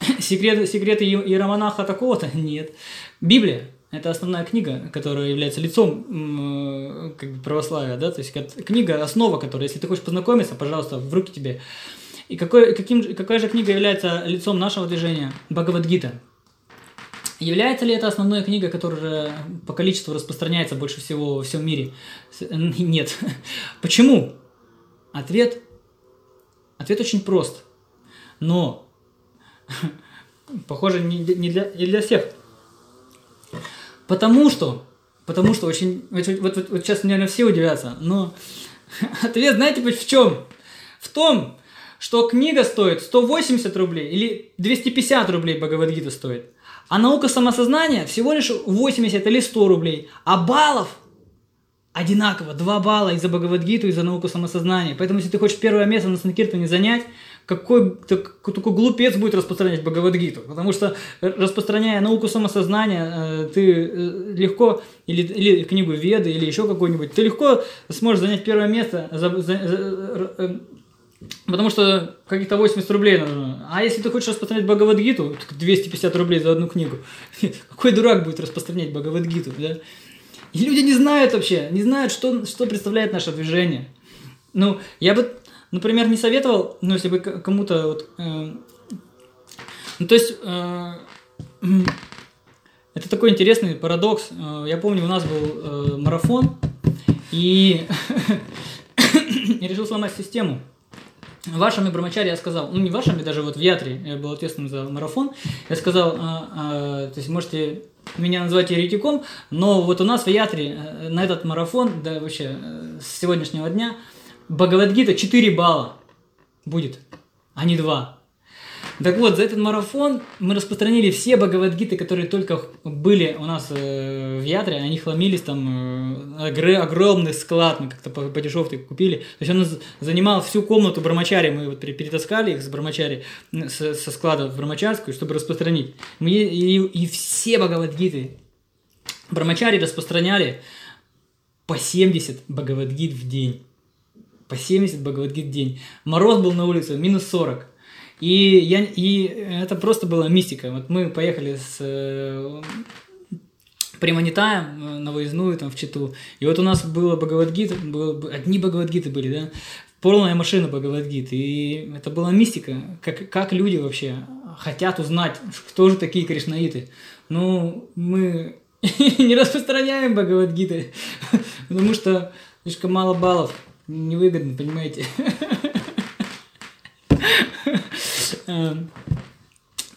Секреты, секреты иеромонаха такого-то? Нет. Библия – это основная книга, которая является лицом как бы, православия, да, то есть книга – основа, которая, если ты хочешь познакомиться, пожалуйста, в руки тебе. И какой, каким, какая же книга является лицом нашего движения? Бхагавадгита. Является ли это основной книгой, которая по количеству распространяется больше всего во всем мире? Нет. Почему? Ответ, ответ очень прост. Но, похоже, не, не, для, не для всех. Потому что, потому что очень, вот, вот, вот сейчас, наверное, все удивятся, но ответ, знаете, в чем? В том, что книга стоит 180 рублей или 250 рублей Бхагавадгита стоит – а наука самосознания всего лишь 80 или 100 рублей. А баллов одинаково. 2 балла и за Бхагавадгиту, и за науку самосознания. Поэтому, если ты хочешь первое место на Санкиртане занять, какой, так, такой глупец будет распространять Бхагавадгиту? Потому что, распространяя науку самосознания, э, ты э, легко, или, или книгу Веды, или еще какую-нибудь, ты легко сможешь занять первое место, за, за, за, э, потому что каких-то 80 рублей нужно. А если ты хочешь распространять Бхагавадгиту, 250 рублей за одну книгу. Какой дурак будет распространять Бхагавадгиту, да? И люди не знают вообще, не знают, что, что представляет наше движение. Ну, я бы например, не советовал, ну, если бы кому-то вот... Э, ну, то есть... Э, это такой интересный парадокс. Э, я помню, у нас был э, марафон, и я решил сломать систему. Вашими брамачари я сказал, ну не вашими, даже вот в Ятре, я был ответственным за марафон, я сказал, а, а, то есть можете меня называть еретиком, но вот у нас в Ятре э, на этот марафон, да вообще э, с сегодняшнего дня, Бхагавадгита 4 балла будет, а не 2. Так вот, за этот марафон мы распространили все Бхагавадгиты, которые только были у нас э, в Ядре, они хламились там, э, огромный склад, мы как-то по, по дешевке купили. То есть он занимал всю комнату Брамачари, мы вот перетаскали их с Брамачари, с, со склада в Брамачарскую, чтобы распространить. Мы, и, и все Бхагавадгиты Брамачари распространяли по 70 Бхагавадгит в день по 70 Бхагавадгит в день. Мороз был на улице, минус 40. И, я, и это просто была мистика. Вот мы поехали с э, Приманитаем э, на выездную там в Читу. И вот у нас было Бхагавадгита, было, одни Бхагавадгиты были, да, полная машина Бхагавадгит. И это была мистика, как, как люди вообще хотят узнать, кто же такие кришнаиты. Ну, мы не распространяем Бхагавадгиты, потому что слишком мало баллов невыгодно, понимаете? Эм,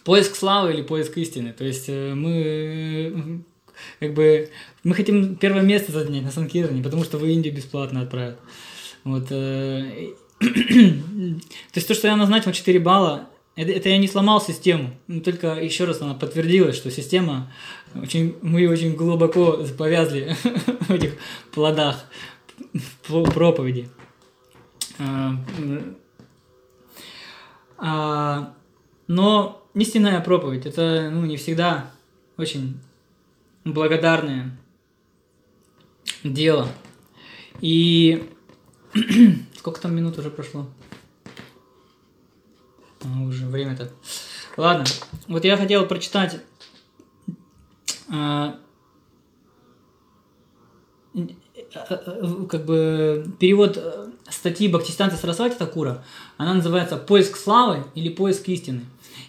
поиск славы или поиск истины. То есть э, мы как бы мы хотим первое место занять на Санкиране, потому что в Индию бесплатно отправят. Вот. Э, то есть то, что я назначил 4 балла, это, это я не сломал систему, только еще раз она подтвердилась, что система очень, мы очень глубоко повязли в этих плодах проповеди. А, а, но истинная проповедь это ну, не всегда очень благодарное дело. И сколько там минут уже прошло? А, уже время-то. Ладно, вот я хотел прочитать как бы перевод э, статьи Бхактистанта Сарасвати Такура, она называется «Поиск славы» или «Поиск истины».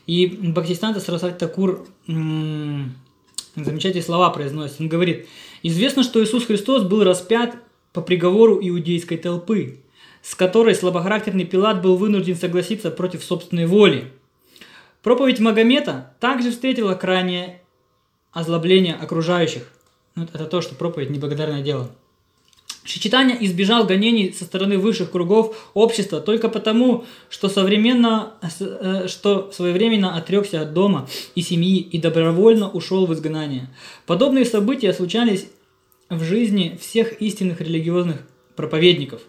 И Бхактистанта Сарасвати Такур замечательные слова произносит. Он говорит, «Известно, что Иисус Христос был распят по приговору иудейской толпы, с которой слабохарактерный Пилат был вынужден согласиться против собственной воли. Проповедь Магомета также встретила крайнее озлобление окружающих. Вот это то, что проповедь неблагодарное дело. Читания избежал гонений со стороны высших кругов общества только потому, что, современно, э, что своевременно отрекся от дома и семьи и добровольно ушел в изгнание. Подобные события случались в жизни всех истинных религиозных проповедников.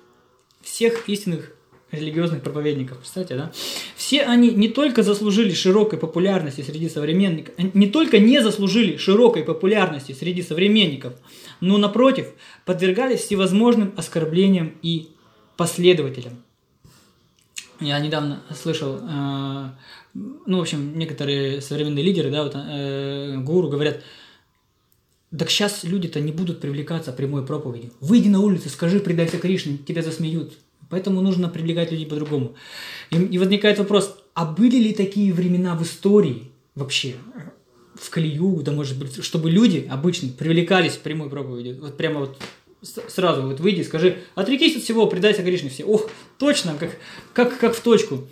Всех истинных религиозных проповедников, кстати, да? Все они не только заслужили широкой популярности среди современников, не только не заслужили широкой популярности среди современников, но напротив, подвергались всевозможным оскорблениям и последователям. Я недавно слышал, э, ну, в общем, некоторые современные лидеры, да, вот, э, гуру говорят, так сейчас люди-то не будут привлекаться прямой проповедью. Выйди на улицу, скажи, предайся Кришне, тебя засмеют. Поэтому нужно привлекать людей по-другому. И, и возникает вопрос, а были ли такие времена в истории вообще, в колею, да может быть, чтобы люди обычно привлекались в прямой проповеди, вот прямо вот сразу вот выйди, скажи, отрекись от всего, предайся Кришне. Ох, точно, как, как, как в точку.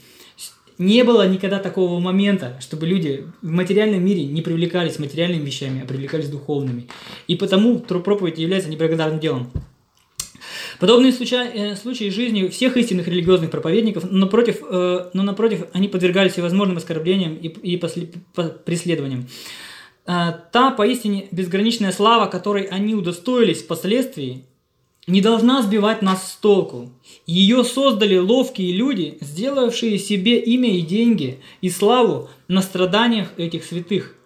Не было никогда такого момента, чтобы люди в материальном мире не привлекались материальными вещами, а привлекались духовными. И потому проповедь является неблагодарным делом. Подобные случаи, э, случаи жизни всех истинных религиозных проповедников, но, против, э, но напротив, они подвергались всевозможным оскорблениям и, и после, по, преследованиям. Э, та поистине безграничная слава, которой они удостоились впоследствии, не должна сбивать нас с толку. Ее создали ловкие люди, сделавшие себе имя и деньги, и славу на страданиях этих святых,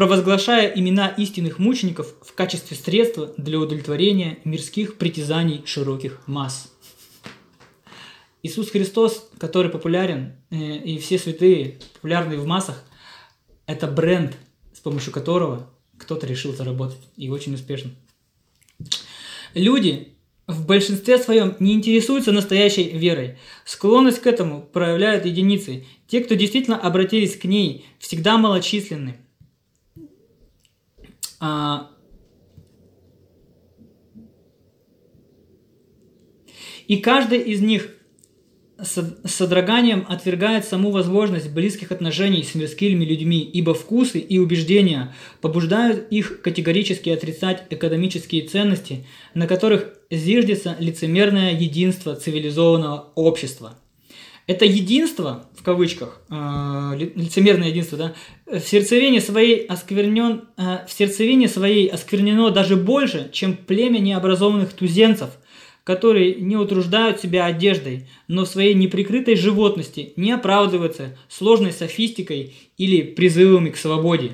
провозглашая имена истинных мучеников в качестве средства для удовлетворения мирских притязаний широких масс. Иисус Христос, который популярен, э, и все святые, популярные в массах, это бренд, с помощью которого кто-то решил заработать, и очень успешно. Люди в большинстве своем не интересуются настоящей верой. Склонность к этому проявляют единицы. Те, кто действительно обратились к ней, всегда малочисленны. А... И каждый из них с содроганием отвергает саму возможность близких отношений с мирскими людьми, ибо вкусы и убеждения побуждают их категорически отрицать экономические ценности, на которых зиждется лицемерное единство цивилизованного общества. Это единство, в кавычках, э, лицемерное единство, да, в сердцевине своей осквернен, э, в сердцевине своей осквернено даже больше, чем племя необразованных туземцев – которые не утруждают себя одеждой, но в своей неприкрытой животности не оправдываются сложной софистикой или призывами к свободе,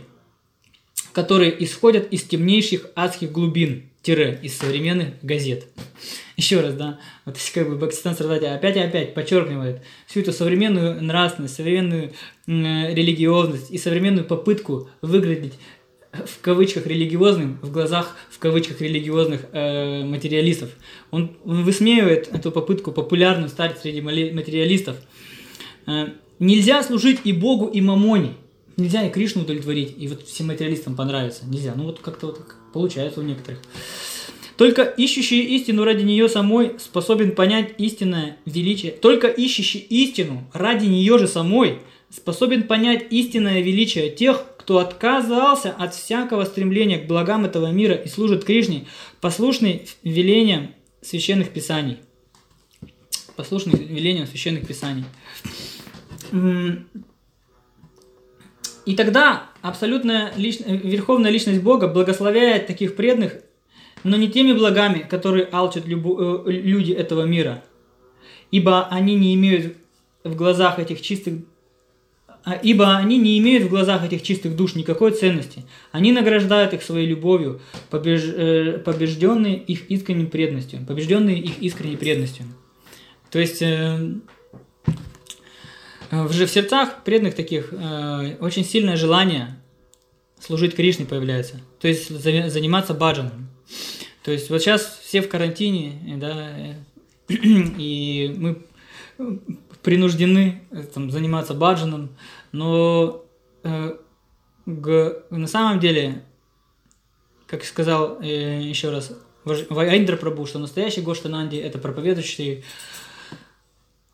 которые исходят из темнейших адских глубин, тире, из современных газет. Еще раз, да, вот если как бы Бакстан Сардати опять и опять подчеркивает всю эту современную нравственность, современную э, религиозность и современную попытку выглядеть в кавычках религиозным в глазах в кавычках религиозных э, материалистов. Он, он высмеивает эту попытку популярную стать среди материалистов. Э, нельзя служить и Богу, и Мамоне. Нельзя и Кришну удовлетворить, и вот всем материалистам понравится. Нельзя. Ну вот как-то вот получается у некоторых. Только ищущий истину ради нее самой способен понять истинное величие. Только ищущий истину ради нее же самой способен понять истинное величие тех, кто отказался от всякого стремления к благам этого мира и служит Кришне, послушный велениям священных писаний. Послушный велениям священных писаний. И тогда абсолютная личность, верховная личность Бога благословляет таких преданных, но не теми благами, которые алчат любу, э, люди этого мира, ибо они не имеют в глазах этих чистых а, ибо они не имеют в глазах этих чистых душ никакой ценности. Они награждают их своей любовью, побеж... Э, побежденные их искренней преданностью. Побежденные их искренней преданностью. То есть э, уже в сердцах преданных таких э, очень сильное желание служить Кришне появляется. То есть заниматься баджаном. То есть вот сейчас все в карантине, да, и мы принуждены э, там, заниматься баджаном, но э, г, на самом деле, как сказал э, еще раз Вайндра Прабу, что настоящий Гоштананди – это проповедующий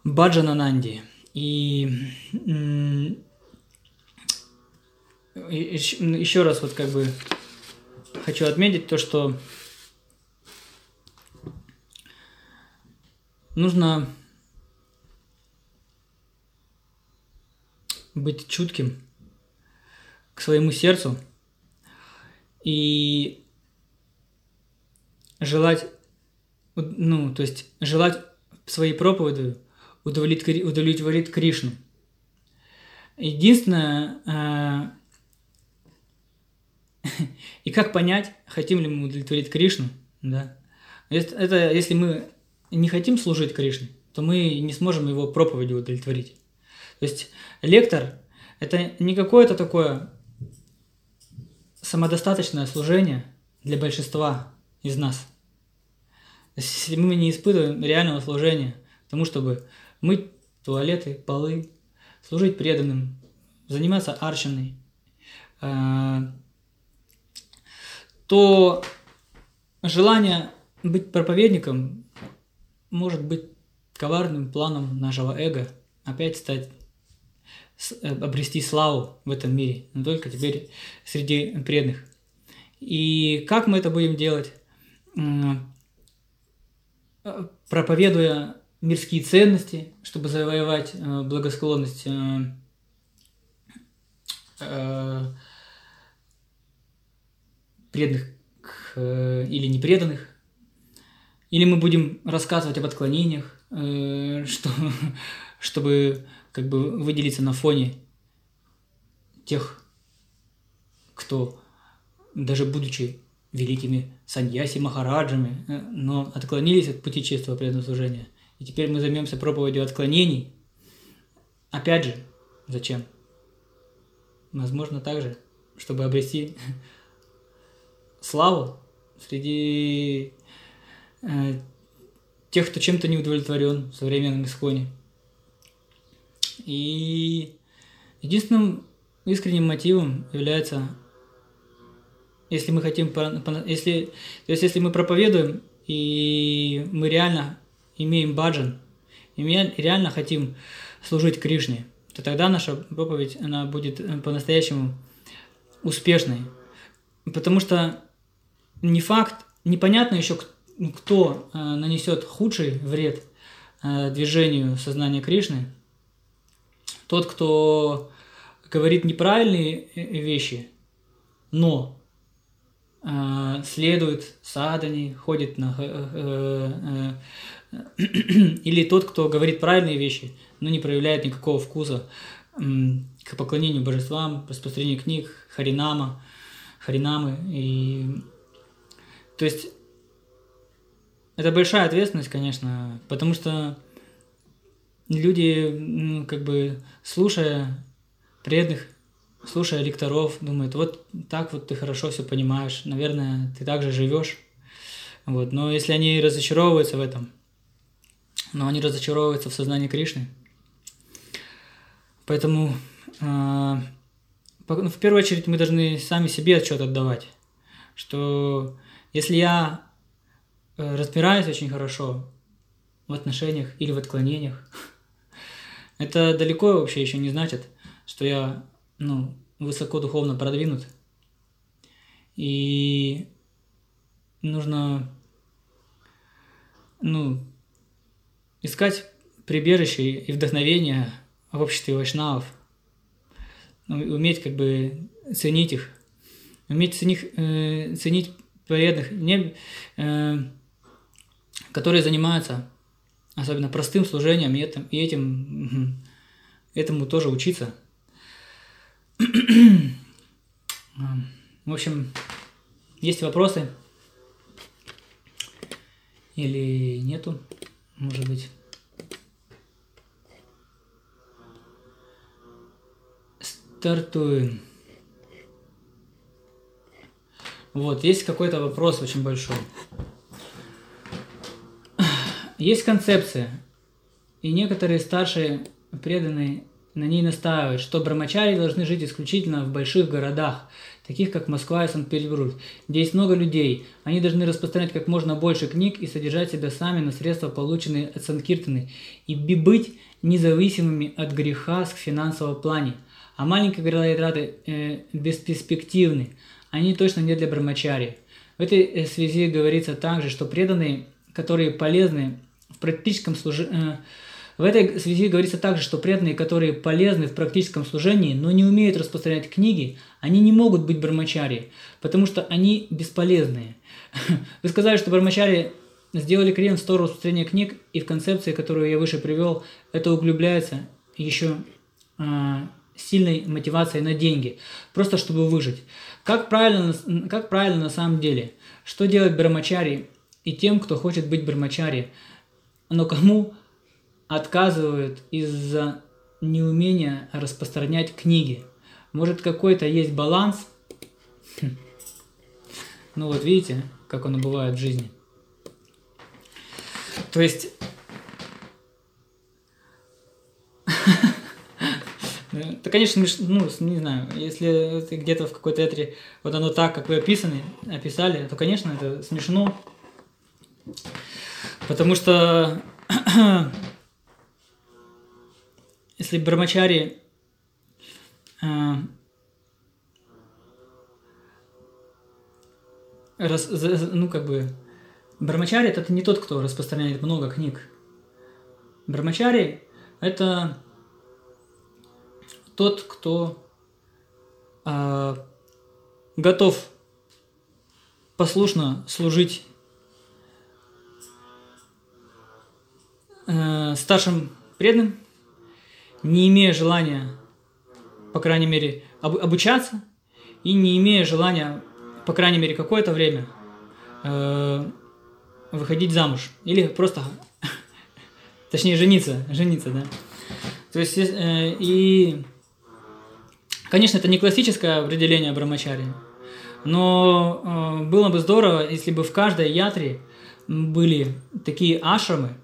Баджанананди. И, еще раз вот как бы хочу отметить то, что нужно быть чутким к своему сердцу и желать, ну, то есть желать своей проповедью удовлетворить Кришну. Единственное, э, и как понять, хотим ли мы удовлетворить Кришну, да? Это если мы не хотим служить Кришне, то мы не сможем его проповедью удовлетворить. То есть лектор – это не какое-то такое самодостаточное служение для большинства из нас. Если мы не испытываем реального служения тому, чтобы мыть туалеты, полы, служить преданным, заниматься арчиной, э, то желание быть проповедником может быть коварным планом нашего эго, опять стать Э, обрести славу в этом мире, но только теперь среди преданных. И как мы это будем делать? Э, проповедуя мирские ценности, чтобы завоевать э, благосклонность преданных или непреданных, Или мы будем рассказывать об отклонениях, э, что, чтобы как бы выделиться на фоне тех, кто даже будучи великими саньяси махараджами, э, но отклонились от пути чистого преданного служения. И теперь мы займемся проповедью отклонений. Опять же, зачем? Возможно, также, чтобы обрести славу среди э, тех, кто чем-то не удовлетворен в современном исходе. И единственным искренним мотивом является, если мы хотим, если, то есть если мы проповедуем, и мы реально имеем баджан, и мы реально хотим служить Кришне, то тогда наша проповедь, она будет э, по-настоящему успешной. Потому что не факт, непонятно еще, кто э, нанесет худший вред э, движению сознания Кришны. Тот, кто говорит неправильные вещи, но следует садани, ходит на... Или тот, кто говорит правильные вещи, но не проявляет никакого вкуса к поклонению божествам, распространению книг, харинама, харинамы. И... То есть это большая ответственность, конечно, потому что люди, ну, как бы, слушая преданных, слушая лекторов, думают, вот так вот ты хорошо все понимаешь, наверное, ты так же живешь. Вот. Но если они разочаровываются в этом, но они разочаровываются в сознании Кришны, Поэтому э, в первую очередь мы должны сами себе отчет отдавать, что если я э, разбираюсь очень хорошо в отношениях или в отклонениях, это далеко вообще еще не значит, что я ну, высоко духовно продвинут. И нужно ну, искать прибежище и вдохновение в обществе вайшнавов, ну, уметь как бы ценить их, уметь ценить, э, ценить преданных, не, э, которые занимаются особенно простым служением, и, этим, и этим, этому тоже учиться. В общем, есть вопросы? Или нету, может быть? Стартуем. Вот, есть какой-то вопрос очень большой. Есть концепция, и некоторые старшие преданные на ней настаивают, что брамачари должны жить исключительно в больших городах, таких как Москва и Санкт-Петербург, где есть много людей. Они должны распространять как можно больше книг и содержать себя сами на средства, полученные от Санкиртаны, и быть независимыми от греха в финансовом плане – а маленькие градоидраты э, бесперспективны. Они точно не для брамачари. В этой э, связи говорится также, что преданные, которые полезны в практическом служении, э, в этой связи говорится также, что преданные, которые полезны в практическом служении, но не умеют распространять книги, они не могут быть брамачари, потому что они бесполезные. Вы сказали, что брамачари сделали крен в сторону распространения книг, и в концепции, которую я выше привел, это углубляется еще а, сильной мотивацией на деньги, просто чтобы выжить. Как правильно, как правильно на самом деле? Что делать брамачари и тем, кто хочет быть брамачари, но кому отказывают из-за неумения распространять книги? Может какой-то есть баланс? Хм. Ну вот видите, как оно бывает в жизни. То есть Это, конечно, ну, не знаю, если где-то в какой-то этре вот оно так, как вы описаны, описали, то, конечно, это смешно. Потому что если брамачари э, раз, ну, как бы, брамачари это не тот, кто распространяет много книг. Брамачари это тот, кто э, готов послушно служить э, старшим преданным, не имея желания, по крайней мере, об, обучаться и не имея желания, по крайней мере, какое-то время э, выходить замуж или просто, точнее, жениться, жениться, да. То есть, э, и, конечно, это не классическое определение брамачари, но э, было бы здорово, если бы в каждой ятре были такие ашрамы,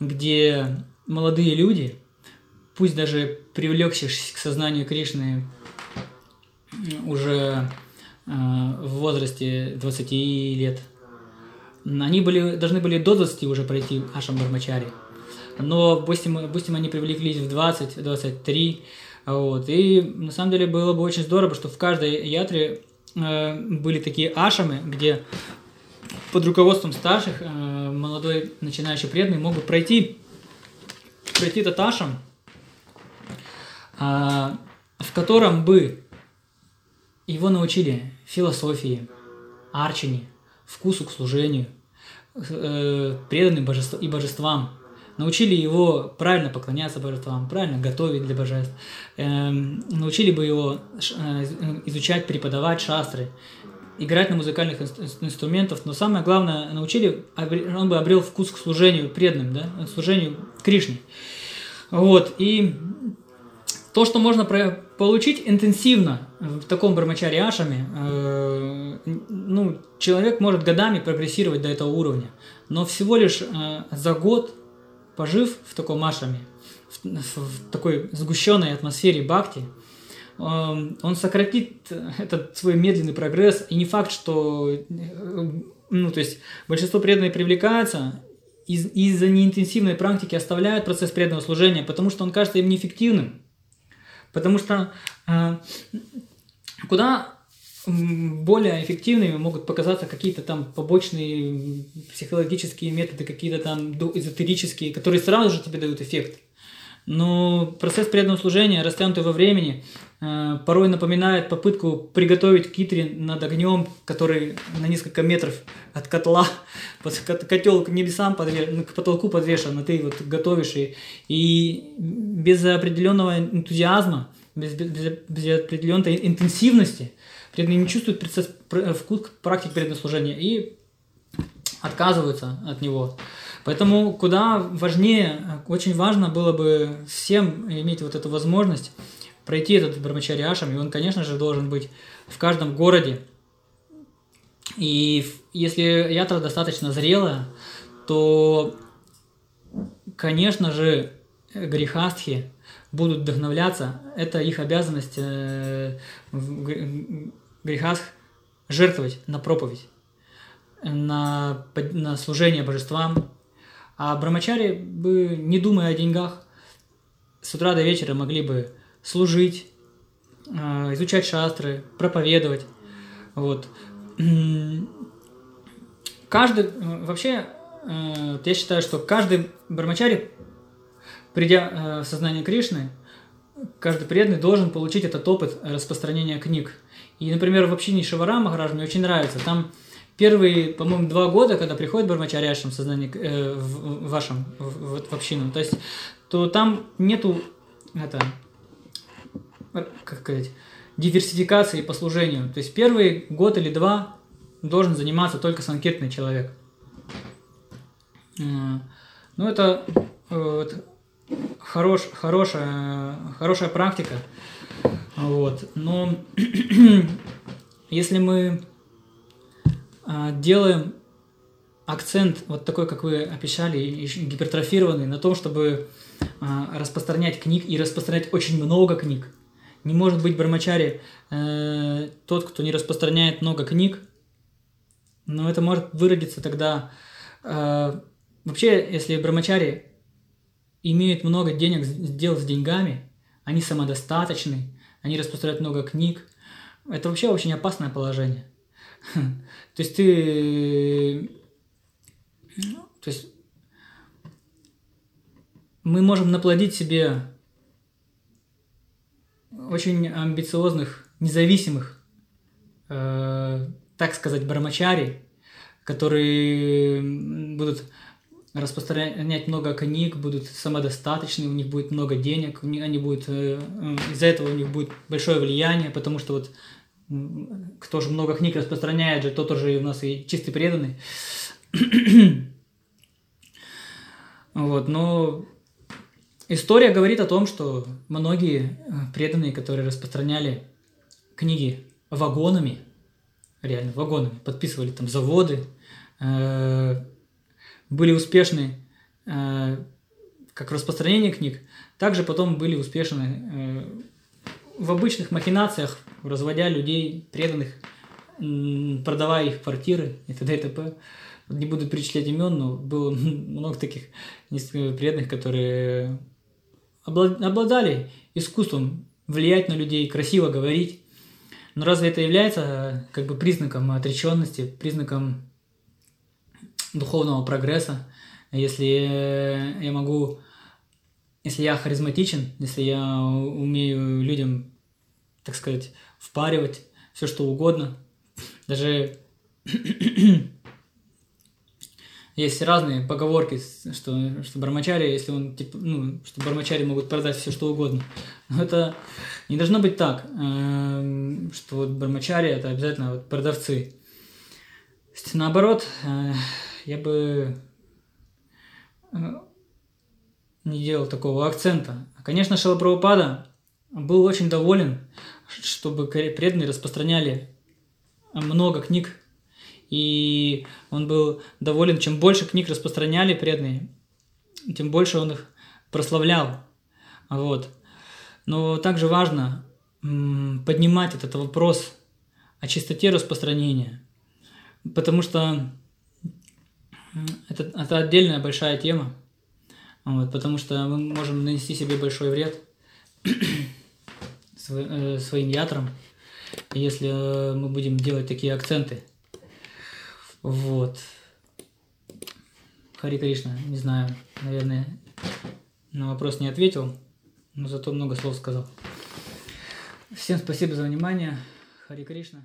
где молодые люди, пусть даже привлекшись к сознанию Кришны уже э, в возрасте 20 лет, они были, должны были до 20 уже пройти ашам Бармачари. Но, допустим, допустим, они привлеклись в 20-23, вот, и на самом деле было бы очень здорово, что в каждой ятре э, были такие ашамы, где под руководством старших э, молодой начинающий преданный мог бы пройти, пройти этот ашам, в котором бы его научили философии, арчине, вкусу к служению, э, преданным божеств, и божествам, научили его правильно поклоняться божествам, правильно готовить для божеств, э, научили бы его э, изучать, преподавать шастры, играть на музыкальных инструментах, но самое главное, научили, он бы обрел вкус к служению преданным, да, служению Кришне. Вот, и то, что можно получить интенсивно в таком брамачаре ашами, э, ну, человек может годами прогрессировать до этого уровня, но всего лишь э, за год, пожив в таком ашаме, в, в такой сгущенной атмосфере бхакти, Эм, он сократит этот свой медленный прогресс, и не факт, что, э, ну, то есть большинство преданных привлекаются, из- из-за неинтенсивной практики оставляют процесс преданного служения, потому что он кажется им неэффективным. Потому что э, куда более эффективными могут показаться какие-то там побочные психологические методы, какие-то там эзотерические, которые сразу же тебе дают эффект. Но процесс преданного служения, растянутый во времени, порой напоминает попытку приготовить китри над огнем, который на несколько метров от котла, котел к небесам подвешен, ну, к потолку подвешен, а ты вот готовишь и, и без определенного энтузиазма, без, без, без определенной интенсивности, преданные не чувствуют процесс, вкус практики преданного служения и отказываются от него. Поэтому куда важнее, очень важно было бы всем иметь вот эту возможность пройти этот Брамачари Ашам, и он, конечно же, должен быть в каждом городе. И если ятра достаточно зрелая, то, конечно же, грехастхи будут вдохновляться. Это их обязанность э, грехастх жертвовать на проповедь, на, на служение божествам, а брамачари бы, не думая о деньгах, с утра до вечера могли бы служить, а, изучать шастры, проповедовать. Вот. Каждый, э, вообще, э, я считаю, что каждый брамачари, придя э, в сознание Кришны, каждый преданный должен получить этот опыт распространения книг. И, например, в общине Шавара Махарадж мне очень нравится. Там первые, по-моему, два года, когда приходит Бармачаряшем сознание э, в, в вашем, в, в, в общину, то есть, то там нету, это, как сказать, диверсификации по служению. То есть первый год или два должен заниматься только санкетный человек. Ну, это вот, хорош, хорошая, хорошая практика. Вот. Но если мы а, делаем акцент вот такой, как вы описали, гипертрофированный, на том, чтобы распространять книг и распространять очень много книг. Не может быть Бармачари э, тот, кто не распространяет много книг, но это может выродиться тогда... Э, вообще, если Бармачари имеют много денег, дел с деньгами, они самодостаточны, они распространяют много книг, это вообще очень опасное положение. То есть ты... То есть мы можем наплодить себе очень амбициозных, независимых, э, так сказать, брамачари, которые будут распространять много книг, будут самодостаточны, у них будет много денег, они будут, э, из-за этого у них будет большое влияние, потому что вот кто же много книг распространяет же, тот уже у нас и чистый преданный. вот, но история говорит о том, что многие преданные, которые распространяли книги вагонами, реально вагонами, подписывали там заводы, э, были успешны э, как в распространении книг, также потом были успешны э, в обычных махинациях, разводя людей, преданных, продавая их квартиры и т.д. и т.п. Не буду перечислять имен, но было много таких преданных, которые обладали искусством влиять на людей, красиво говорить, но разве это является э, как бы признаком отреченности, признаком духовного прогресса? Если я могу, если я харизматичен, если я умею людям, так сказать, впаривать все что угодно, даже есть разные поговорки, что, что бармачари, если он, типа, ну, что бармачари могут продать все что угодно. Но это не должно быть так, эм, что вот бармачари это обязательно вот продавцы. Наоборот, э, я бы э, не делал такого акцента. Конечно, Шилапрабхупада был очень доволен, чтобы преданные распространяли много книг и он был доволен, чем больше книг распространяли преданные, тем больше он их прославлял. Вот. Но также важно поднимать этот вопрос о чистоте распространения, потому что это, это отдельная большая тема, вот, потому что мы можем нанести себе большой вред э, своим ятрам, если э, мы будем делать такие акценты – вот. Хари Кришна, не знаю, наверное, на вопрос не ответил, но зато много слов сказал. Всем спасибо за внимание. Хари Кришна.